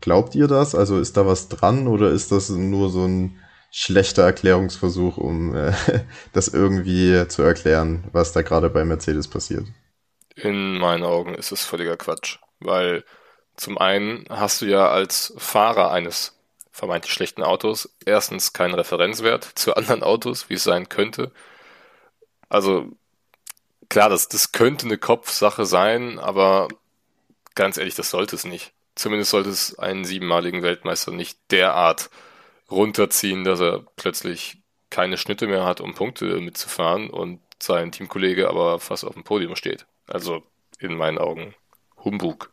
Glaubt ihr das? Also ist da was dran oder ist das nur so ein schlechter Erklärungsversuch, um äh, [laughs] das irgendwie zu erklären, was da gerade bei Mercedes passiert? In meinen Augen ist es völliger Quatsch, weil zum einen hast du ja als Fahrer eines vermeintlich schlechten Autos erstens keinen Referenzwert zu anderen Autos, wie es sein könnte. Also klar, das, das könnte eine Kopfsache sein, aber ganz ehrlich, das sollte es nicht. Zumindest sollte es einen siebenmaligen Weltmeister nicht derart runterziehen, dass er plötzlich keine Schnitte mehr hat, um Punkte mitzufahren und sein Teamkollege aber fast auf dem Podium steht. Also in meinen Augen Humbug.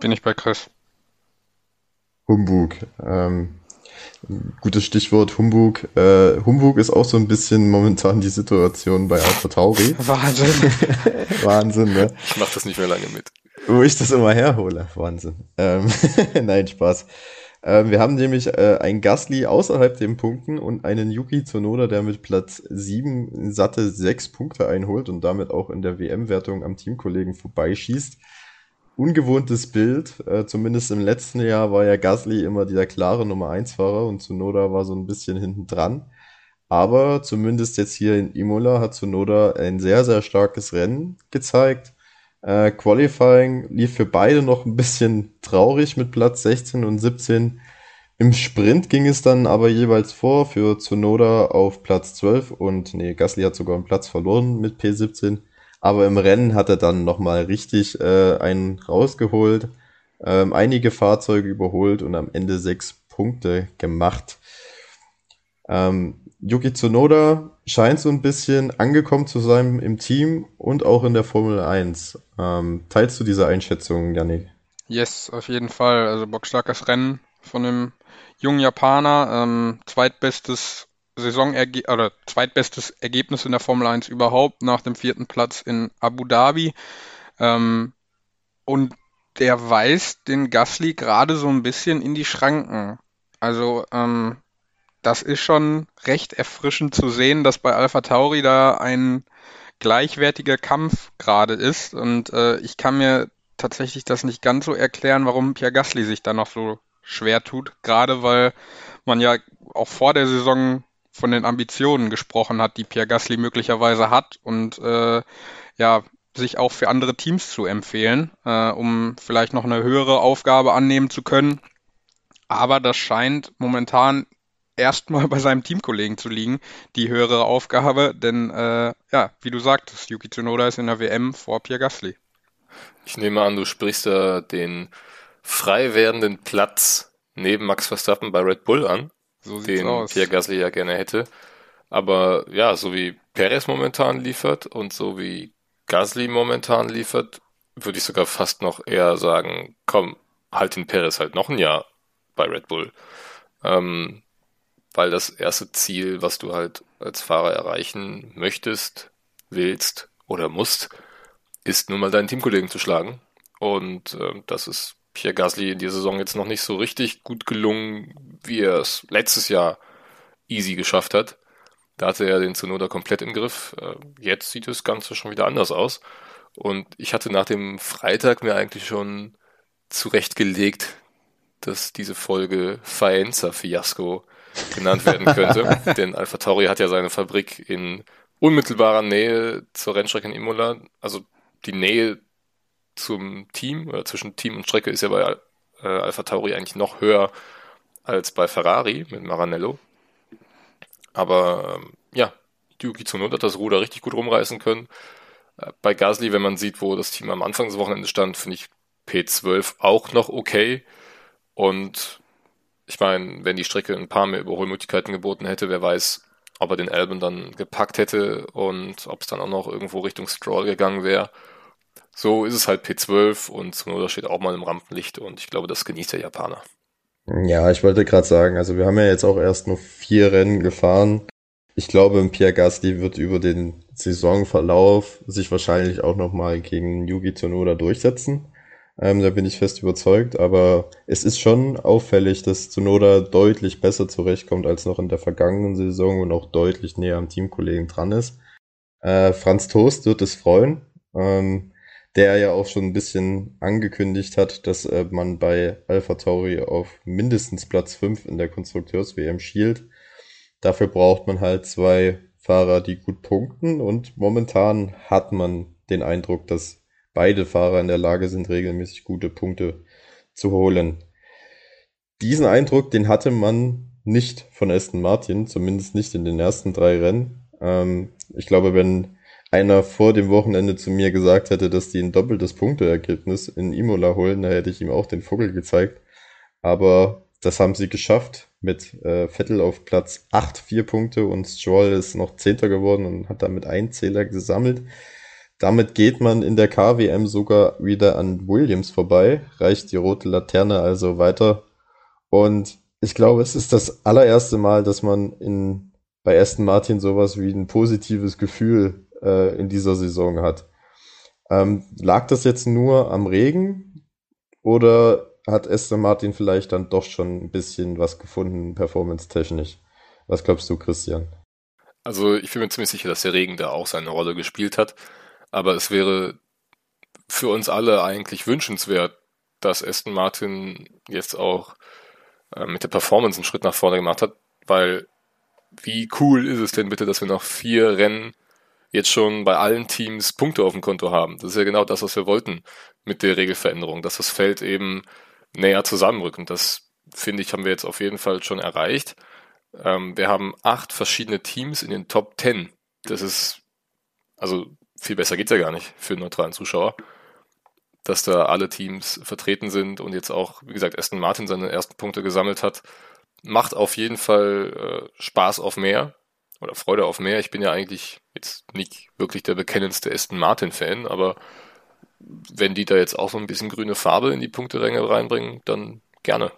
Bin ich bei Chris. Humbug. Ähm, gutes Stichwort Humbug. Äh, Humbug ist auch so ein bisschen momentan die Situation bei Alpha Tauri. [laughs] Wahnsinn. [laughs] Wahnsinn, ne? Ich mach das nicht mehr lange mit. Wo ich das immer herhole. Wahnsinn. Ähm, [laughs] Nein, Spaß. Ähm, wir haben nämlich äh, einen Gasly außerhalb den Punkten und einen Yuki Tsunoda, der mit Platz 7 satte 6 Punkte einholt und damit auch in der WM-Wertung am Teamkollegen vorbeischießt ungewohntes Bild. Äh, zumindest im letzten Jahr war ja Gasly immer dieser klare Nummer 1 Fahrer und Tsunoda war so ein bisschen hinten dran. Aber zumindest jetzt hier in Imola hat Tsunoda ein sehr, sehr starkes Rennen gezeigt. Äh, Qualifying lief für beide noch ein bisschen traurig mit Platz 16 und 17. Im Sprint ging es dann aber jeweils vor für Tsunoda auf Platz 12 und nee, Gasly hat sogar einen Platz verloren mit P17. Aber im Rennen hat er dann nochmal richtig äh, einen rausgeholt, ähm, einige Fahrzeuge überholt und am Ende sechs Punkte gemacht. Ähm, Yuki Tsunoda scheint so ein bisschen angekommen zu sein im Team und auch in der Formel 1. Ähm, teilst du diese Einschätzung, Janik? Yes, auf jeden Fall. Also bockstarkes Rennen von dem jungen Japaner. Ähm, zweitbestes Saisonerge oder zweitbestes Ergebnis in der Formel 1 überhaupt nach dem vierten Platz in Abu Dhabi. Ähm, und der weist den Gasly gerade so ein bisschen in die Schranken. Also ähm, das ist schon recht erfrischend zu sehen, dass bei Alpha Tauri da ein gleichwertiger Kampf gerade ist. Und äh, ich kann mir tatsächlich das nicht ganz so erklären, warum Pierre Gasly sich da noch so schwer tut. Gerade weil man ja auch vor der Saison von den Ambitionen gesprochen hat, die Pierre Gasly möglicherweise hat und äh, ja, sich auch für andere Teams zu empfehlen, äh, um vielleicht noch eine höhere Aufgabe annehmen zu können. Aber das scheint momentan erstmal [laughs] bei seinem Teamkollegen zu liegen, die höhere Aufgabe, denn äh, ja, wie du sagtest, Yuki Tsunoda ist in der WM vor Pierre Gasly. Ich nehme an, du sprichst da den frei werdenden Platz neben Max Verstappen bei Red Bull an. So den aus. Pierre Gasly ja gerne hätte. Aber ja, so wie Perez momentan liefert und so wie Gasly momentan liefert, würde ich sogar fast noch eher sagen, komm, halt den Perez halt noch ein Jahr bei Red Bull. Ähm, weil das erste Ziel, was du halt als Fahrer erreichen möchtest, willst oder musst, ist nun mal deinen Teamkollegen zu schlagen. Und äh, das ist Pierre Gasly in dieser Saison jetzt noch nicht so richtig gut gelungen, wie er es letztes Jahr easy geschafft hat. Da hatte er den Zunoda komplett im Griff. Äh, jetzt sieht das Ganze schon wieder anders aus. Und ich hatte nach dem Freitag mir eigentlich schon zurechtgelegt, dass diese Folge Faenza Fiasco genannt werden könnte. [laughs] Denn Alpha Tauri hat ja seine Fabrik in unmittelbarer Nähe zur Rennstrecke in Imola. Also die Nähe zum Team oder zwischen Team und Strecke ist ja bei äh, Alpha Tauri eigentlich noch höher als bei Ferrari mit Maranello. Aber ähm, ja, Yuki Tsunoda hat das Ruder richtig gut rumreißen können. Äh, bei Gasly, wenn man sieht, wo das Team am Anfang des Wochenendes stand, finde ich P12 auch noch okay. Und ich meine, wenn die Strecke ein paar mehr Überholmöglichkeiten geboten hätte, wer weiß, ob er den Album dann gepackt hätte und ob es dann auch noch irgendwo Richtung Stroll gegangen wäre. So ist es halt P12 und Tsunoda steht auch mal im Rampenlicht und ich glaube, das genießt der Japaner. Ja, ich wollte gerade sagen, also wir haben ja jetzt auch erst nur vier Rennen gefahren. Ich glaube, Pierre Gasly wird über den Saisonverlauf sich wahrscheinlich auch nochmal gegen Yuki Tsunoda durchsetzen. Ähm, da bin ich fest überzeugt, aber es ist schon auffällig, dass Tsunoda deutlich besser zurechtkommt als noch in der vergangenen Saison und auch deutlich näher am Teamkollegen dran ist. Äh, Franz Toast wird es freuen, ähm, der ja auch schon ein bisschen angekündigt hat, dass äh, man bei Alpha Tauri auf mindestens Platz 5 in der Konstrukteurs-WM schielt. Dafür braucht man halt zwei Fahrer, die gut punkten und momentan hat man den Eindruck, dass beide Fahrer in der Lage sind, regelmäßig gute Punkte zu holen. Diesen Eindruck, den hatte man nicht von Aston Martin, zumindest nicht in den ersten drei Rennen. Ähm, ich glaube, wenn einer vor dem Wochenende zu mir gesagt hätte, dass die ein doppeltes Punkteergebnis in Imola holen, da hätte ich ihm auch den Vogel gezeigt. Aber das haben sie geschafft mit äh, Vettel auf Platz 8, vier Punkte und Stroll ist noch Zehnter geworden und hat damit einen Zähler gesammelt. Damit geht man in der KWM sogar wieder an Williams vorbei, reicht die rote Laterne also weiter. Und ich glaube, es ist das allererste Mal, dass man in, bei Aston Martin sowas wie ein positives Gefühl äh, in dieser Saison hat. Ähm, lag das jetzt nur am Regen oder hat Aston Martin vielleicht dann doch schon ein bisschen was gefunden, performance-technisch? Was glaubst du, Christian? Also ich bin mir ziemlich sicher, dass der Regen da auch seine Rolle gespielt hat. Aber es wäre für uns alle eigentlich wünschenswert, dass Aston Martin jetzt auch äh, mit der Performance einen Schritt nach vorne gemacht hat, weil wie cool ist es denn bitte, dass wir nach vier Rennen jetzt schon bei allen Teams Punkte auf dem Konto haben. Das ist ja genau das, was wir wollten mit der Regelveränderung, dass das Feld eben näher zusammenrückt. Und das, finde ich, haben wir jetzt auf jeden Fall schon erreicht. Ähm, wir haben acht verschiedene Teams in den Top Ten. Das ist, also viel besser geht's ja gar nicht für einen neutralen Zuschauer, dass da alle Teams vertreten sind und jetzt auch, wie gesagt, Aston Martin seine ersten Punkte gesammelt hat. Macht auf jeden Fall äh, Spaß auf mehr oder Freude auf mehr. Ich bin ja eigentlich jetzt nicht wirklich der bekennendste Aston Martin-Fan, aber wenn die da jetzt auch so ein bisschen grüne Farbe in die Punkteränge reinbringen, dann gerne.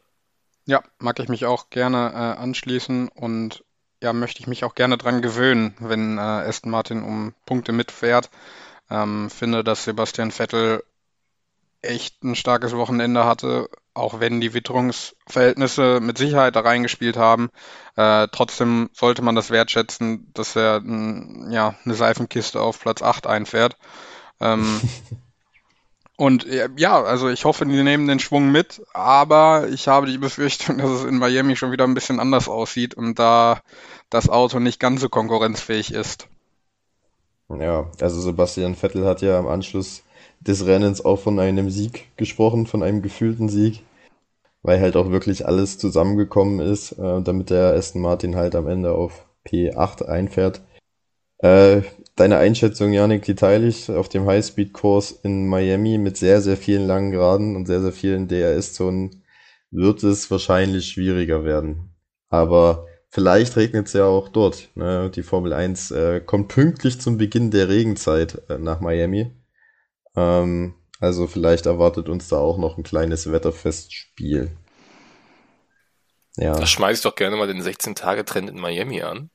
Ja, mag ich mich auch gerne äh, anschließen und ja, möchte ich mich auch gerne dran gewöhnen, wenn äh, Aston Martin um Punkte mitfährt. Ähm, finde, dass Sebastian Vettel echt ein starkes Wochenende hatte, auch wenn die Witterungsverhältnisse mit Sicherheit da reingespielt haben. Äh, trotzdem sollte man das wertschätzen, dass er n, ja, eine Seifenkiste auf Platz 8 einfährt. Ähm, [laughs] Und ja, also ich hoffe, die nehmen den Schwung mit, aber ich habe die Befürchtung, dass es in Miami schon wieder ein bisschen anders aussieht und da das Auto nicht ganz so konkurrenzfähig ist. Ja, also Sebastian Vettel hat ja am Anschluss des Rennens auch von einem Sieg gesprochen, von einem gefühlten Sieg, weil halt auch wirklich alles zusammengekommen ist, äh, damit der Aston Martin halt am Ende auf P8 einfährt. Äh, deine Einschätzung, Janik, die teile ich auf dem Highspeed-Kurs in Miami mit sehr, sehr vielen langen Geraden und sehr, sehr vielen DRS-Zonen wird es wahrscheinlich schwieriger werden. Aber vielleicht regnet es ja auch dort. Ne? Die Formel 1 äh, kommt pünktlich zum Beginn der Regenzeit äh, nach Miami. Ähm, also vielleicht erwartet uns da auch noch ein kleines Wetterfestspiel. Ja. Da schmeiß ich doch gerne mal den 16-Tage-Trend in Miami an.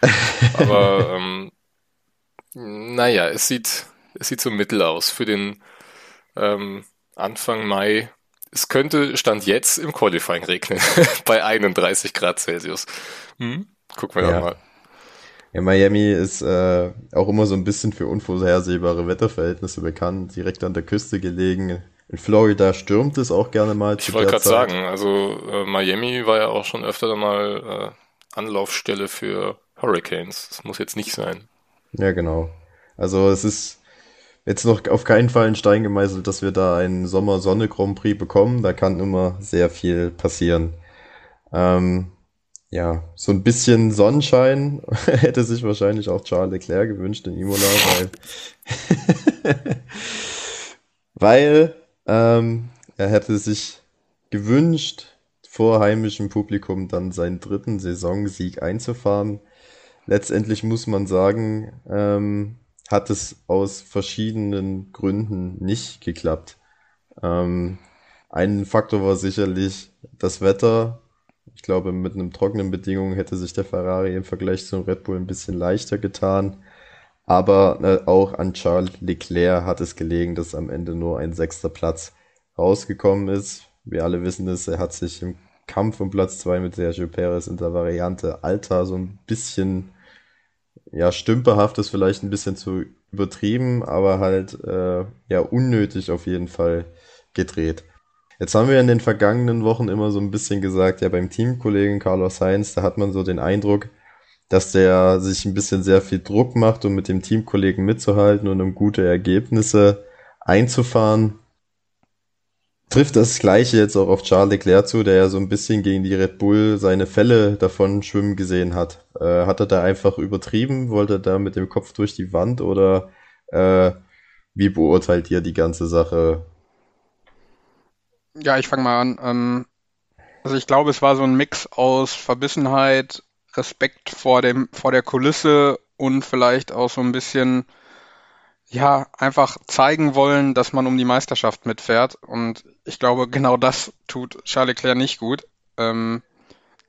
[laughs] Aber ähm, naja, es sieht, es sieht so mittel aus für den ähm, Anfang Mai. Es könnte Stand jetzt im Qualifying regnen, [laughs] bei 31 Grad Celsius. Hm? Gucken wir ja. doch mal. Ja, Miami ist äh, auch immer so ein bisschen für unvorhersehbare Wetterverhältnisse bekannt, direkt an der Küste gelegen. In Florida stürmt es auch gerne mal. Ich wollte gerade sagen, also äh, Miami war ja auch schon öfter mal äh, Anlaufstelle für Hurricanes. Das muss jetzt nicht sein. Ja, genau. Also es ist jetzt noch auf keinen Fall ein Stein gemeißelt, dass wir da einen Sommer-Sonne-Grand Prix bekommen. Da kann immer sehr viel passieren. Ähm, ja, so ein bisschen Sonnenschein [laughs] hätte sich wahrscheinlich auch Charles Leclerc gewünscht in Imola, weil, [laughs] weil ähm, er hätte sich gewünscht, vor heimischem Publikum dann seinen dritten Saisonsieg einzufahren. Letztendlich muss man sagen, ähm, hat es aus verschiedenen Gründen nicht geklappt. Ähm, ein Faktor war sicherlich das Wetter. Ich glaube, mit einem trockenen Bedingungen hätte sich der Ferrari im Vergleich zum Red Bull ein bisschen leichter getan. Aber äh, auch an Charles Leclerc hat es gelegen, dass am Ende nur ein sechster Platz rausgekommen ist. Wir alle wissen es, er hat sich im Kampf um Platz 2 mit Sergio Perez in der Variante Alter so ein bisschen, ja, stümperhaft ist vielleicht ein bisschen zu übertrieben, aber halt, äh, ja, unnötig auf jeden Fall gedreht. Jetzt haben wir in den vergangenen Wochen immer so ein bisschen gesagt, ja, beim Teamkollegen Carlos Sainz, da hat man so den Eindruck, dass der sich ein bisschen sehr viel Druck macht, um mit dem Teamkollegen mitzuhalten und um gute Ergebnisse einzufahren trifft das Gleiche jetzt auch auf Charles Leclerc zu, der ja so ein bisschen gegen die Red Bull seine Fälle davon schwimmen gesehen hat. Äh, hat er da einfach übertrieben? Wollte er da mit dem Kopf durch die Wand oder äh, wie beurteilt ihr die ganze Sache? Ja, ich fange mal an. Ähm, also ich glaube, es war so ein Mix aus Verbissenheit, Respekt vor dem, vor der Kulisse und vielleicht auch so ein bisschen ja, einfach zeigen wollen, dass man um die Meisterschaft mitfährt. Und ich glaube, genau das tut Charles Leclerc nicht gut. Ähm,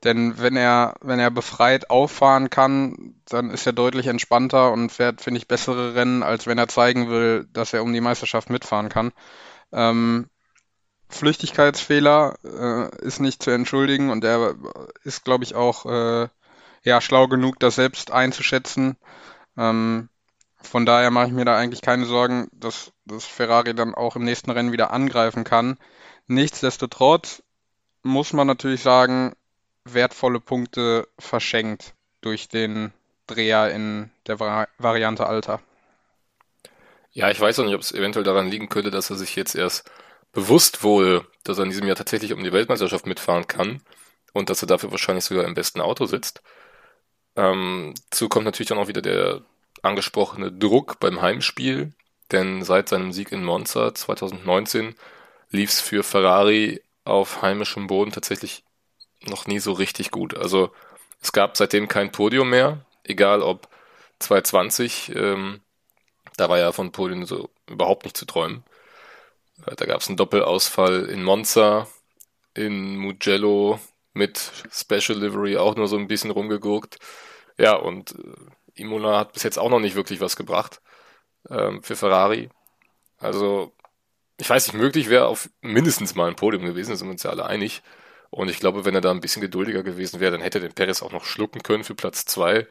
denn wenn er, wenn er befreit auffahren kann, dann ist er deutlich entspannter und fährt, finde ich, bessere Rennen, als wenn er zeigen will, dass er um die Meisterschaft mitfahren kann. Ähm, Flüchtigkeitsfehler äh, ist nicht zu entschuldigen und er ist, glaube ich, auch äh, ja, schlau genug, das selbst einzuschätzen. Ähm, von daher mache ich mir da eigentlich keine Sorgen, dass, dass Ferrari dann auch im nächsten Rennen wieder angreifen kann. Nichtsdestotrotz muss man natürlich sagen, wertvolle Punkte verschenkt durch den Dreher in der Vari Variante Alter. Ja, ich weiß auch nicht, ob es eventuell daran liegen könnte, dass er sich jetzt erst bewusst wurde, dass er in diesem Jahr tatsächlich um die Weltmeisterschaft mitfahren kann und dass er dafür wahrscheinlich sogar im besten Auto sitzt. Ähm, dazu kommt natürlich dann auch wieder der angesprochene Druck beim Heimspiel, denn seit seinem Sieg in Monza 2019 lief es für Ferrari auf heimischem Boden tatsächlich noch nie so richtig gut. Also es gab seitdem kein Podium mehr, egal ob 2020, ähm, da war ja von Podium so überhaupt nicht zu träumen. Äh, da gab es einen Doppelausfall in Monza, in Mugello mit Special Livery auch nur so ein bisschen rumgeguckt. Ja, und äh, Imola hat bis jetzt auch noch nicht wirklich was gebracht ähm, für Ferrari. Also, ich weiß nicht, möglich wäre auf mindestens mal ein Podium gewesen, da sind wir uns ja alle einig. Und ich glaube, wenn er da ein bisschen geduldiger gewesen wäre, dann hätte er den Perez auch noch schlucken können für Platz 2.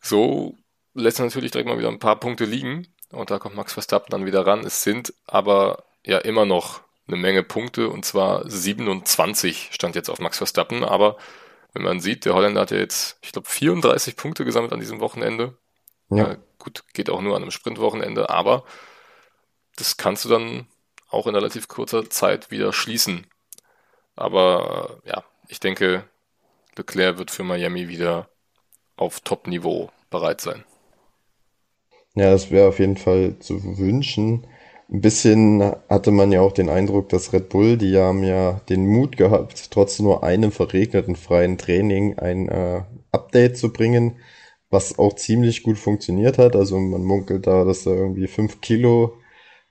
So lässt er natürlich direkt mal wieder ein paar Punkte liegen. Und da kommt Max Verstappen dann wieder ran. Es sind aber ja immer noch eine Menge Punkte und zwar 27 stand jetzt auf Max Verstappen, aber wenn man sieht, der Holländer hat ja jetzt, ich glaube, 34 Punkte gesammelt an diesem Wochenende. Ja. Äh, gut, geht auch nur an einem Sprintwochenende, aber das kannst du dann auch in relativ kurzer Zeit wieder schließen. Aber äh, ja, ich denke, Leclerc wird für Miami wieder auf Top-Niveau bereit sein. Ja, das wäre auf jeden Fall zu wünschen. Ein bisschen hatte man ja auch den Eindruck, dass Red Bull, die haben ja den Mut gehabt, trotz nur einem verregneten freien Training ein äh, Update zu bringen, was auch ziemlich gut funktioniert hat. Also man munkelt da, dass da irgendwie fünf Kilo,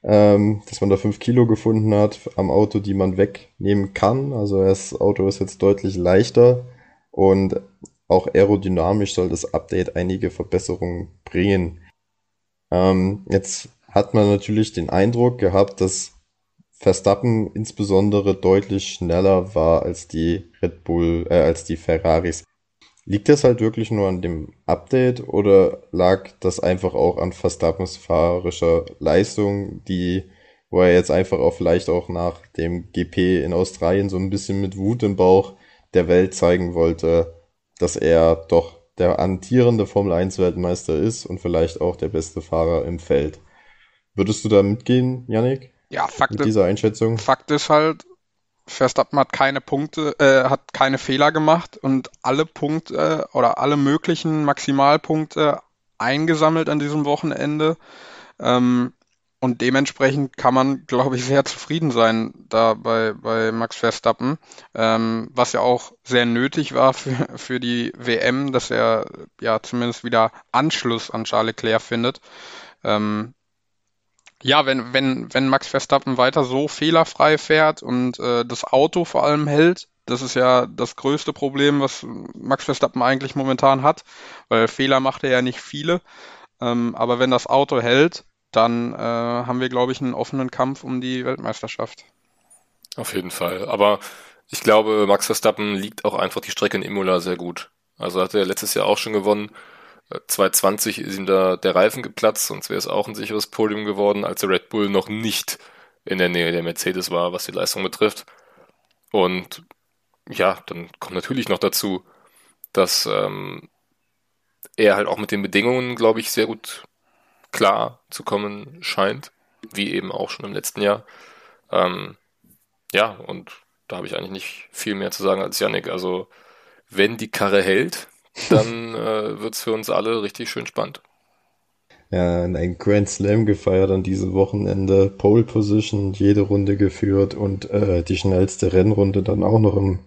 ähm, dass man da fünf Kilo gefunden hat am Auto, die man wegnehmen kann. Also das Auto ist jetzt deutlich leichter und auch aerodynamisch soll das Update einige Verbesserungen bringen. Ähm, jetzt hat man natürlich den Eindruck gehabt, dass Verstappen insbesondere deutlich schneller war als die Red Bull, äh, als die Ferraris. Liegt das halt wirklich nur an dem Update oder lag das einfach auch an Verstappens fahrerischer Leistung, die, wo er jetzt einfach auch vielleicht auch nach dem GP in Australien so ein bisschen mit Wut im Bauch der Welt zeigen wollte, dass er doch der antierende Formel 1 Weltmeister ist und vielleicht auch der beste Fahrer im Feld. Würdest du da mitgehen, Yannick? Ja, Fakt, mit dieser Einschätzung? Fakt ist halt, Verstappen hat keine Punkte, äh, hat keine Fehler gemacht und alle Punkte äh, oder alle möglichen Maximalpunkte eingesammelt an diesem Wochenende. Ähm, und dementsprechend kann man, glaube ich, sehr zufrieden sein da bei, bei Max Verstappen, ähm, was ja auch sehr nötig war für, für die WM, dass er ja zumindest wieder Anschluss an Charles Leclerc findet. Ähm, ja, wenn, wenn, wenn Max Verstappen weiter so fehlerfrei fährt und äh, das Auto vor allem hält, das ist ja das größte Problem, was Max Verstappen eigentlich momentan hat, weil Fehler macht er ja nicht viele. Ähm, aber wenn das Auto hält, dann äh, haben wir, glaube ich, einen offenen Kampf um die Weltmeisterschaft. Auf jeden Fall. Aber ich glaube, Max Verstappen liegt auch einfach die Strecke in Imola sehr gut. Also hat er letztes Jahr auch schon gewonnen. 2020 äh, ist ihm da der Reifen geplatzt, sonst wäre es auch ein sicheres Podium geworden, als der Red Bull noch nicht in der Nähe der Mercedes war, was die Leistung betrifft. Und ja, dann kommt natürlich noch dazu, dass ähm, er halt auch mit den Bedingungen, glaube ich, sehr gut klar zu kommen scheint, wie eben auch schon im letzten Jahr. Ähm, ja, und da habe ich eigentlich nicht viel mehr zu sagen als Yannick. Also wenn die Karre hält, dann [laughs] äh, wird es für uns alle richtig schön spannend. Ja, ein Grand Slam gefeiert an diesem Wochenende, Pole Position, jede Runde geführt und äh, die schnellste Rennrunde dann auch noch im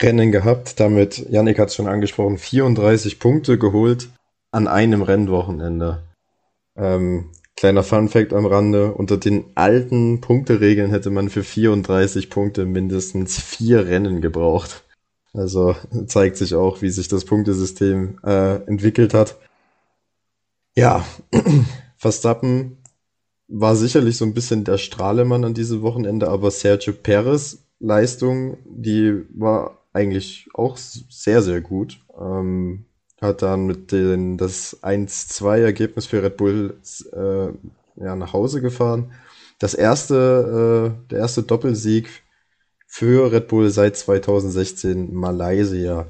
Rennen gehabt. Damit, Yannick hat es schon angesprochen, 34 Punkte geholt an einem Rennwochenende. Ähm, kleiner Fun Fact am Rande, unter den alten Punkteregeln hätte man für 34 Punkte mindestens vier Rennen gebraucht. Also zeigt sich auch, wie sich das Punktesystem äh, entwickelt hat. Ja, [clears throat] Verstappen war sicherlich so ein bisschen der Strahlemann an diesem Wochenende, aber Sergio Perez Leistung, die war eigentlich auch sehr, sehr gut. Ähm, hat dann mit den, das 1-2-Ergebnis für Red Bull äh, ja, nach Hause gefahren. Das erste, äh, der erste Doppelsieg für Red Bull seit 2016 Malaysia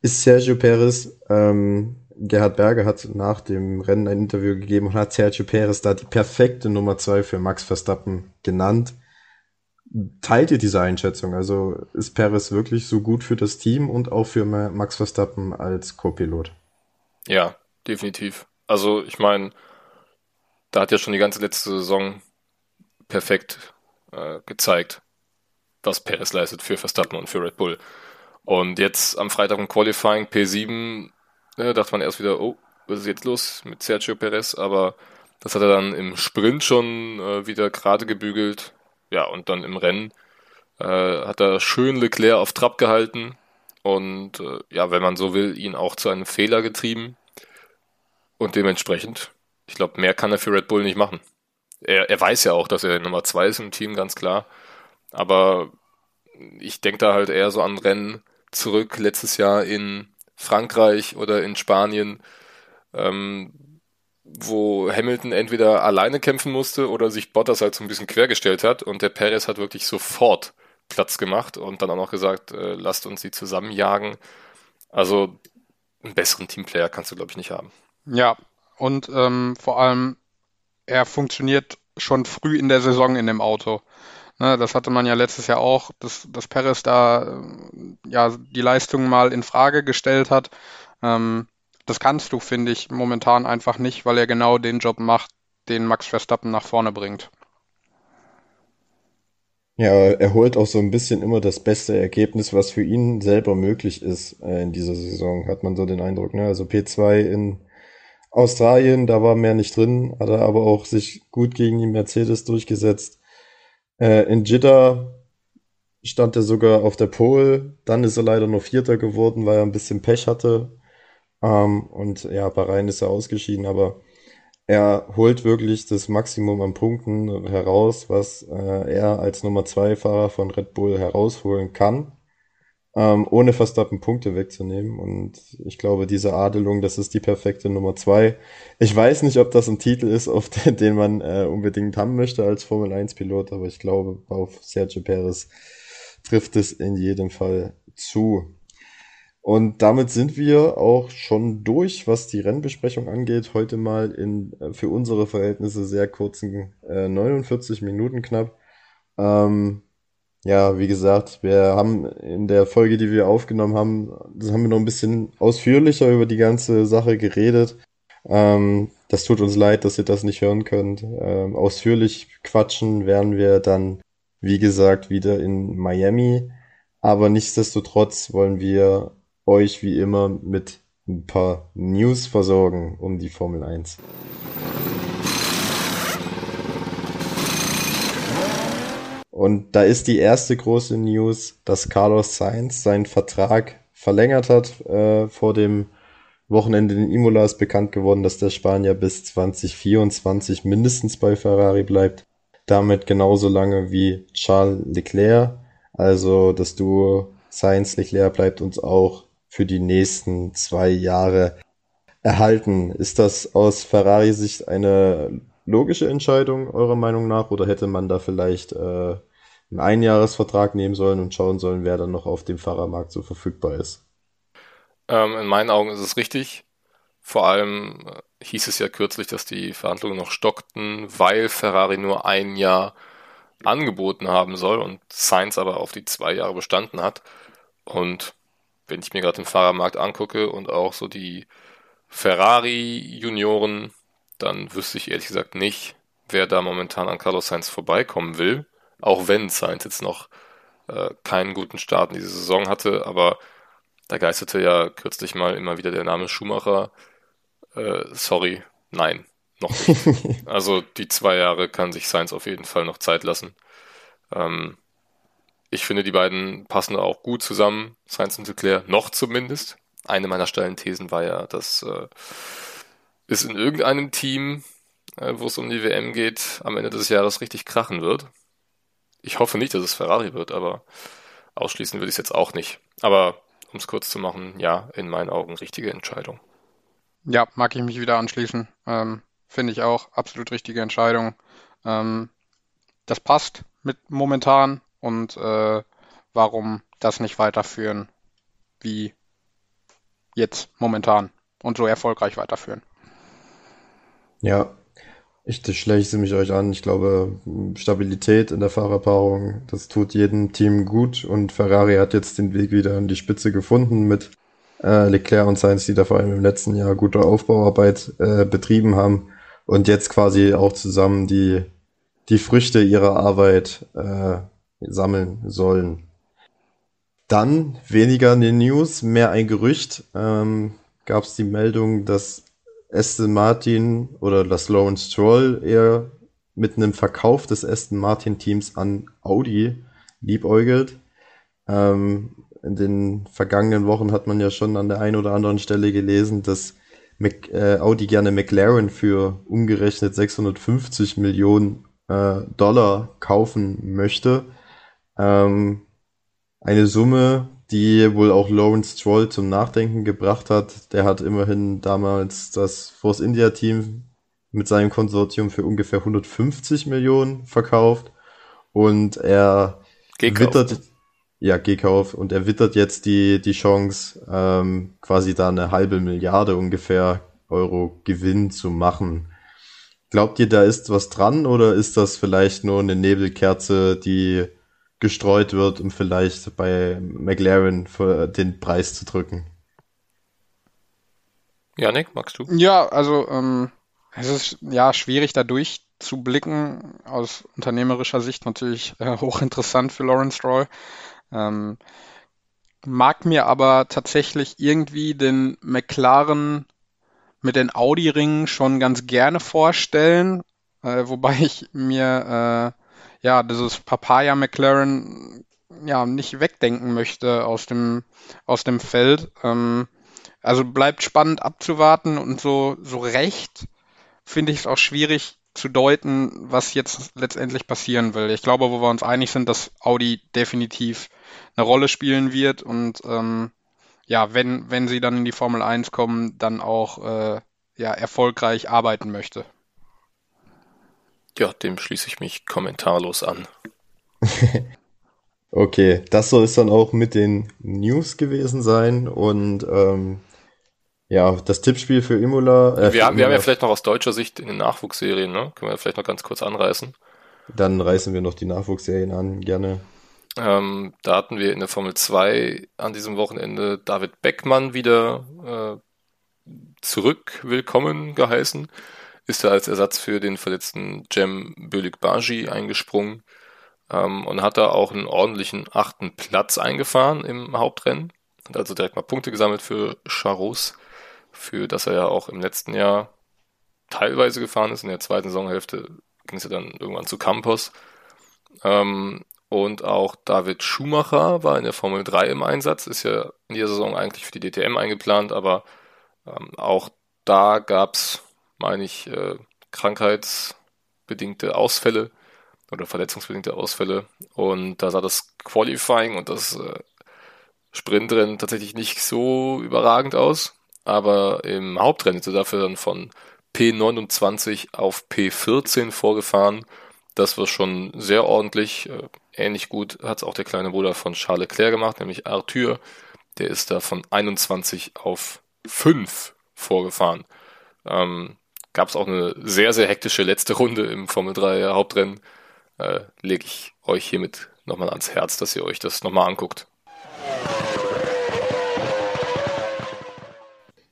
ist Sergio Perez. Ähm, Gerhard Berger hat nach dem Rennen ein Interview gegeben und hat Sergio Perez da die perfekte Nummer zwei für Max Verstappen genannt. Teilt ihr diese Einschätzung? Also ist Perez wirklich so gut für das Team und auch für Max Verstappen als Co-Pilot? Ja, definitiv. Also ich meine, da hat ja schon die ganze letzte Saison perfekt äh, gezeigt, was Perez leistet für Verstappen und für Red Bull. Und jetzt am Freitag im Qualifying P7 äh, dachte man erst wieder, oh, was ist jetzt los mit Sergio Perez? Aber das hat er dann im Sprint schon äh, wieder gerade gebügelt ja, und dann im Rennen äh, hat er schön Leclerc auf Trab gehalten und äh, ja, wenn man so will, ihn auch zu einem Fehler getrieben. Und dementsprechend, ich glaube, mehr kann er für Red Bull nicht machen. Er, er weiß ja auch, dass er Nummer zwei ist im Team, ganz klar. Aber ich denke da halt eher so an Rennen zurück, letztes Jahr in Frankreich oder in Spanien, ähm, wo Hamilton entweder alleine kämpfen musste oder sich Bottas halt so ein bisschen quergestellt hat und der Perez hat wirklich sofort Platz gemacht und dann auch noch gesagt, äh, lasst uns sie zusammenjagen. Also einen besseren Teamplayer kannst du, glaube ich, nicht haben. Ja, und ähm, vor allem, er funktioniert schon früh in der Saison in dem Auto. Ne, das hatte man ja letztes Jahr auch, dass, dass Perez da äh, ja die Leistung mal in Frage gestellt hat. Ähm, das kannst du, finde ich, momentan einfach nicht, weil er genau den Job macht, den Max Verstappen nach vorne bringt. Ja, er holt auch so ein bisschen immer das beste Ergebnis, was für ihn selber möglich ist äh, in dieser Saison, hat man so den Eindruck. Ne? Also P2 in Australien, da war mehr nicht drin, hat er aber auch sich gut gegen die Mercedes durchgesetzt. Äh, in Jeddah stand er sogar auf der Pole, dann ist er leider nur Vierter geworden, weil er ein bisschen Pech hatte ähm, und ja, Bahrain ist er ausgeschieden, aber er holt wirklich das Maximum an Punkten heraus, was äh, er als Nummer zwei Fahrer von Red Bull herausholen kann, ähm, ohne Verstappen Punkte wegzunehmen. Und ich glaube, diese Adelung, das ist die perfekte Nummer zwei. Ich weiß nicht, ob das ein Titel ist, auf den, den man äh, unbedingt haben möchte als Formel 1 Pilot, aber ich glaube, auf Sergio Perez trifft es in jedem Fall zu. Und damit sind wir auch schon durch, was die Rennbesprechung angeht. Heute mal in äh, für unsere Verhältnisse sehr kurzen äh, 49 Minuten knapp. Ähm, ja, wie gesagt, wir haben in der Folge, die wir aufgenommen haben, das haben wir noch ein bisschen ausführlicher über die ganze Sache geredet. Ähm, das tut uns leid, dass ihr das nicht hören könnt. Ähm, ausführlich quatschen werden wir dann, wie gesagt, wieder in Miami. Aber nichtsdestotrotz wollen wir euch wie immer mit ein paar News versorgen um die Formel 1. Und da ist die erste große News, dass Carlos Sainz seinen Vertrag verlängert hat. Äh, vor dem Wochenende in Imola ist bekannt geworden, dass der Spanier bis 2024 mindestens bei Ferrari bleibt. Damit genauso lange wie Charles Leclerc. Also das Duo Sainz Leclerc bleibt uns auch für die nächsten zwei Jahre erhalten. Ist das aus Ferrari-Sicht eine logische Entscheidung eurer Meinung nach oder hätte man da vielleicht äh, einen Einjahresvertrag nehmen sollen und schauen sollen, wer dann noch auf dem Fahrermarkt so verfügbar ist? Ähm, in meinen Augen ist es richtig. Vor allem äh, hieß es ja kürzlich, dass die Verhandlungen noch stockten, weil Ferrari nur ein Jahr angeboten haben soll und Sainz aber auf die zwei Jahre bestanden hat. Und wenn ich mir gerade den Fahrermarkt angucke und auch so die Ferrari-Junioren, dann wüsste ich ehrlich gesagt nicht, wer da momentan an Carlos Sainz vorbeikommen will. Auch wenn Sainz jetzt noch äh, keinen guten Start in diese Saison hatte, aber da geisterte ja kürzlich mal immer wieder der Name Schumacher. Äh, sorry, nein, noch nicht. [laughs] also die zwei Jahre kann sich Sainz auf jeden Fall noch Zeit lassen. Ähm, ich finde, die beiden passen auch gut zusammen, Sainz und Leclerc, noch zumindest. Eine meiner steilen Thesen war ja, dass äh, es in irgendeinem Team, äh, wo es um die WM geht, am Ende des Jahres richtig krachen wird. Ich hoffe nicht, dass es Ferrari wird, aber ausschließen würde ich es jetzt auch nicht. Aber um es kurz zu machen, ja, in meinen Augen richtige Entscheidung. Ja, mag ich mich wieder anschließen. Ähm, Finde ich auch absolut richtige Entscheidung. Ähm, das passt mit momentan und äh, warum das nicht weiterführen wie jetzt momentan und so erfolgreich weiterführen. Ja, ich schließe mich euch an. Ich glaube, Stabilität in der Fahrerpaarung, das tut jedem Team gut und Ferrari hat jetzt den Weg wieder an die Spitze gefunden mit äh, Leclerc und Sainz, die da vor allem im letzten Jahr gute Aufbauarbeit äh, betrieben haben und jetzt quasi auch zusammen die, die Früchte ihrer Arbeit äh, sammeln sollen. Dann weniger in den News, mehr ein Gerücht. Ähm, Gab es die Meldung, dass Aston Martin oder das Lawrence Stroll eher mit einem Verkauf des Aston Martin Teams an Audi liebäugelt. Ähm, in den vergangenen Wochen hat man ja schon an der einen oder anderen Stelle gelesen, dass Mac, äh, Audi gerne McLaren für umgerechnet 650 Millionen äh, Dollar kaufen möchte. Ähm, eine Summe, die wohl auch Lawrence Stroll zum Nachdenken gebracht hat. Der hat immerhin damals das Force India Team mit seinem Konsortium für ungefähr 150 Millionen verkauft und er Gekauft. wittert ja Gekauf und er wittert jetzt die die Chance ähm, quasi da eine halbe Milliarde ungefähr Euro Gewinn zu machen. Glaubt ihr, da ist was dran oder ist das vielleicht nur eine Nebelkerze, die gestreut wird, um vielleicht bei McLaren den Preis zu drücken. Janik, magst du? Ja, also ähm, es ist ja schwierig da durchzublicken. Aus unternehmerischer Sicht natürlich äh, [laughs] hochinteressant für Lawrence Stroll. Ähm, mag mir aber tatsächlich irgendwie den McLaren mit den Audi-Ringen schon ganz gerne vorstellen, äh, wobei ich mir äh, ja, dieses Papaya McLaren ja nicht wegdenken möchte aus dem, aus dem Feld. Ähm, also bleibt spannend abzuwarten und so, so recht finde ich es auch schwierig zu deuten, was jetzt letztendlich passieren will. Ich glaube, wo wir uns einig sind, dass Audi definitiv eine Rolle spielen wird und ähm, ja, wenn, wenn sie dann in die Formel 1 kommen, dann auch äh, ja, erfolgreich arbeiten möchte. Ja, dem schließe ich mich kommentarlos an. [laughs] Okay, das soll es dann auch mit den News gewesen sein und ähm, ja, das Tippspiel für Imola. Äh, wir, haben, wir haben ja vielleicht noch aus deutscher Sicht in den Nachwuchsserien, ne? Können wir vielleicht noch ganz kurz anreißen. Dann reißen wir noch die Nachwuchsserien an, gerne. Ähm, da hatten wir in der Formel 2 an diesem Wochenende David Beckmann wieder äh, zurück willkommen geheißen. Ist er als Ersatz für den verletzten Jem Bölik Baji eingesprungen ähm, und hat da auch einen ordentlichen achten Platz eingefahren im Hauptrennen. Hat also direkt mal Punkte gesammelt für Charos, für das er ja auch im letzten Jahr teilweise gefahren ist. In der zweiten Saisonhälfte ging es ja dann irgendwann zu Campos. Ähm, und auch David Schumacher war in der Formel 3 im Einsatz, ist ja in dieser Saison eigentlich für die DTM eingeplant, aber ähm, auch da gab's, meine ich, äh, krankheitsbedingte Ausfälle oder verletzungsbedingte Ausfälle. Und da sah das Qualifying und das äh, Sprintrennen tatsächlich nicht so überragend aus. Aber im Hauptrennen ist er dafür dann von P29 auf P14 vorgefahren. Das war schon sehr ordentlich. Äh, ähnlich gut hat es auch der kleine Bruder von Charles Leclerc gemacht, nämlich Arthur. Der ist da von 21 auf 5 vorgefahren. Ähm, Gab es auch eine sehr, sehr hektische letzte Runde im Formel 3 Hauptrennen äh, lege ich euch hiermit nochmal ans Herz, dass ihr euch das nochmal anguckt.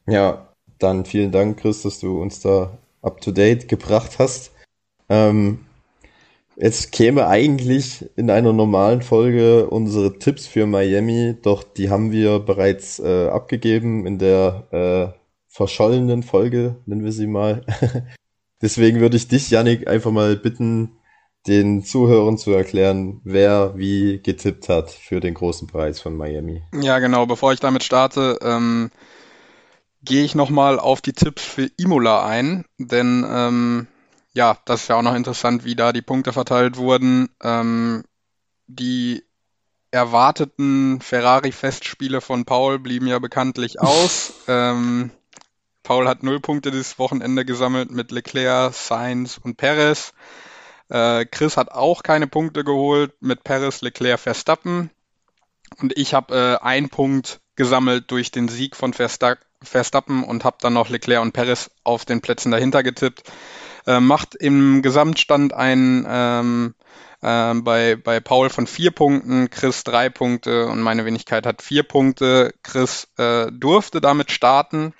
Ja, dann vielen Dank, Chris, dass du uns da up to date gebracht hast. Ähm, jetzt käme eigentlich in einer normalen Folge unsere Tipps für Miami, doch die haben wir bereits äh, abgegeben in der äh, verschollenen Folge, nennen wir sie mal. [laughs] Deswegen würde ich dich, Yannick, einfach mal bitten, den Zuhörern zu erklären, wer wie getippt hat für den großen Preis von Miami. Ja, genau. Bevor ich damit starte, ähm, gehe ich nochmal auf die Tipps für Imola ein, denn ähm, ja, das ist ja auch noch interessant, wie da die Punkte verteilt wurden. Ähm, die erwarteten Ferrari-Festspiele von Paul blieben ja bekanntlich aus. [laughs] ähm, Paul hat null Punkte dieses Wochenende gesammelt mit Leclerc, Sainz und Perez. Äh, Chris hat auch keine Punkte geholt mit Paris, Leclerc, Verstappen. Und ich habe äh, einen Punkt gesammelt durch den Sieg von Versta Verstappen und habe dann noch Leclerc und Paris auf den Plätzen dahinter getippt. Äh, macht im Gesamtstand ein ähm, äh, bei, bei Paul von vier Punkten, Chris drei Punkte und meine Wenigkeit hat vier Punkte. Chris äh, durfte damit starten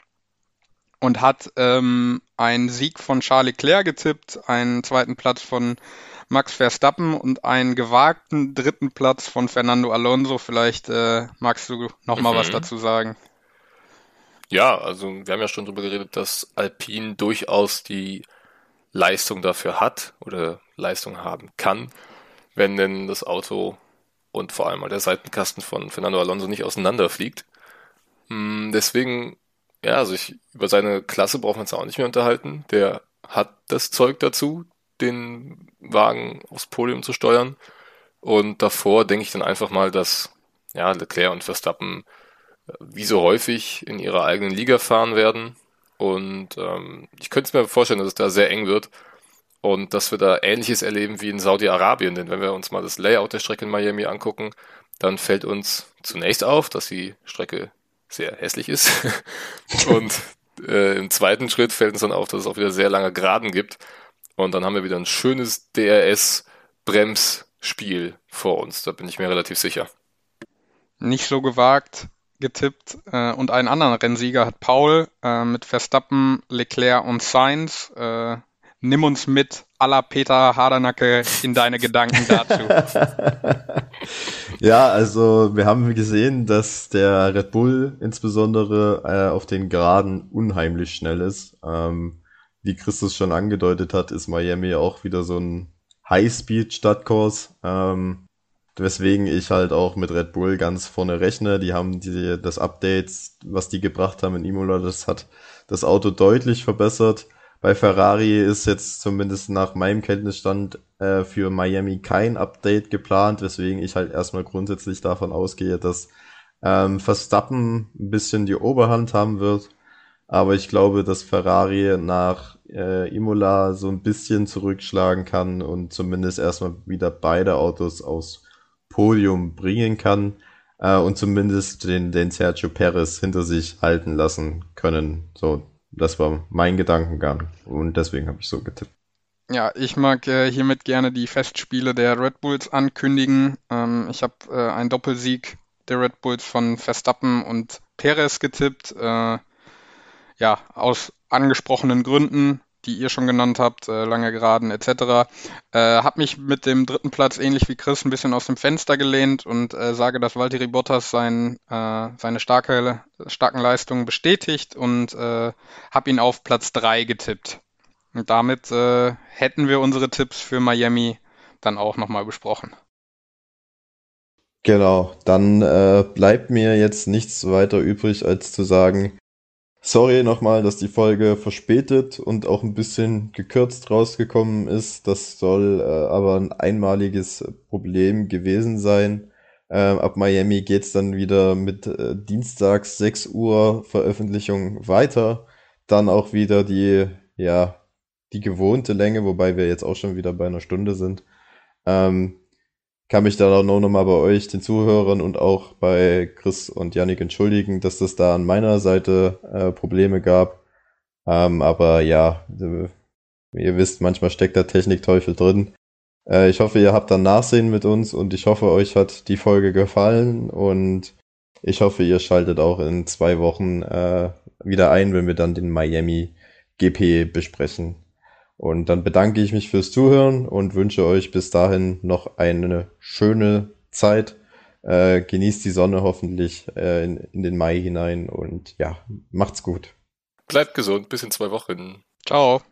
und hat ähm, einen Sieg von Charles Leclerc getippt, einen zweiten Platz von Max Verstappen und einen gewagten dritten Platz von Fernando Alonso. Vielleicht äh, magst du noch mal mhm. was dazu sagen. Ja, also wir haben ja schon darüber geredet, dass Alpine durchaus die Leistung dafür hat oder Leistung haben kann, wenn denn das Auto und vor allem der Seitenkasten von Fernando Alonso nicht auseinanderfliegt. Hm, deswegen ja, also ich, über seine Klasse brauchen wir uns auch nicht mehr unterhalten. Der hat das Zeug dazu, den Wagen aufs Podium zu steuern. Und davor denke ich dann einfach mal, dass ja, Leclerc und Verstappen äh, wie so häufig in ihrer eigenen Liga fahren werden. Und ähm, ich könnte es mir vorstellen, dass es da sehr eng wird und dass wir da Ähnliches erleben wie in Saudi-Arabien. Denn wenn wir uns mal das Layout der Strecke in Miami angucken, dann fällt uns zunächst auf, dass die Strecke sehr hässlich ist. [laughs] und äh, im zweiten Schritt fällt uns dann auf, dass es auch wieder sehr lange Geraden gibt. Und dann haben wir wieder ein schönes DRS-Bremsspiel vor uns. Da bin ich mir relativ sicher. Nicht so gewagt getippt. Äh, und einen anderen Rennsieger hat Paul äh, mit Verstappen, Leclerc und Sainz. Äh, nimm uns mit, aller Peter Hardernacke, in deine Gedanken dazu. [laughs] ja, also wir haben gesehen, dass der Red Bull insbesondere äh, auf den Geraden unheimlich schnell ist. Ähm, wie Christus schon angedeutet hat, ist Miami auch wieder so ein High-Speed-Stadtkurs. Ähm, weswegen ich halt auch mit Red Bull ganz vorne rechne. Die haben die, das Update, was die gebracht haben in Imola, das hat das Auto deutlich verbessert. Bei Ferrari ist jetzt zumindest nach meinem Kenntnisstand äh, für Miami kein Update geplant, weswegen ich halt erstmal grundsätzlich davon ausgehe, dass ähm, Verstappen ein bisschen die Oberhand haben wird. Aber ich glaube, dass Ferrari nach äh, Imola so ein bisschen zurückschlagen kann und zumindest erstmal wieder beide Autos aufs Podium bringen kann äh, und zumindest den, den Sergio Perez hinter sich halten lassen können. So, das war mein Gedankengang und deswegen habe ich so getippt. Ja, ich mag äh, hiermit gerne die Festspiele der Red Bulls ankündigen. Ähm, ich habe äh, einen Doppelsieg der Red Bulls von Verstappen und Perez getippt. Äh, ja, aus angesprochenen Gründen die ihr schon genannt habt, äh, lange Geraden etc. Äh, habe mich mit dem dritten Platz ähnlich wie Chris ein bisschen aus dem Fenster gelehnt und äh, sage, dass Valtteri Bottas sein, äh, seine starke, starken Leistungen bestätigt und äh, habe ihn auf Platz 3 getippt. Und damit äh, hätten wir unsere Tipps für Miami dann auch nochmal besprochen. Genau, dann äh, bleibt mir jetzt nichts weiter übrig, als zu sagen, Sorry nochmal, dass die Folge verspätet und auch ein bisschen gekürzt rausgekommen ist. Das soll äh, aber ein einmaliges Problem gewesen sein. Ähm, ab Miami geht's dann wieder mit äh, Dienstags 6 Uhr Veröffentlichung weiter. Dann auch wieder die, ja, die gewohnte Länge, wobei wir jetzt auch schon wieder bei einer Stunde sind. Ähm, kann mich da auch nochmal bei euch, den Zuhörern und auch bei Chris und Yannick entschuldigen, dass das da an meiner Seite äh, Probleme gab. Ähm, aber ja, äh, ihr wisst, manchmal steckt der Technikteufel drin. Äh, ich hoffe, ihr habt dann Nachsehen mit uns und ich hoffe, euch hat die Folge gefallen und ich hoffe, ihr schaltet auch in zwei Wochen äh, wieder ein, wenn wir dann den Miami GP besprechen. Und dann bedanke ich mich fürs Zuhören und wünsche euch bis dahin noch eine schöne Zeit. Äh, genießt die Sonne hoffentlich äh, in, in den Mai hinein und ja, macht's gut. Bleibt gesund, bis in zwei Wochen. Ciao.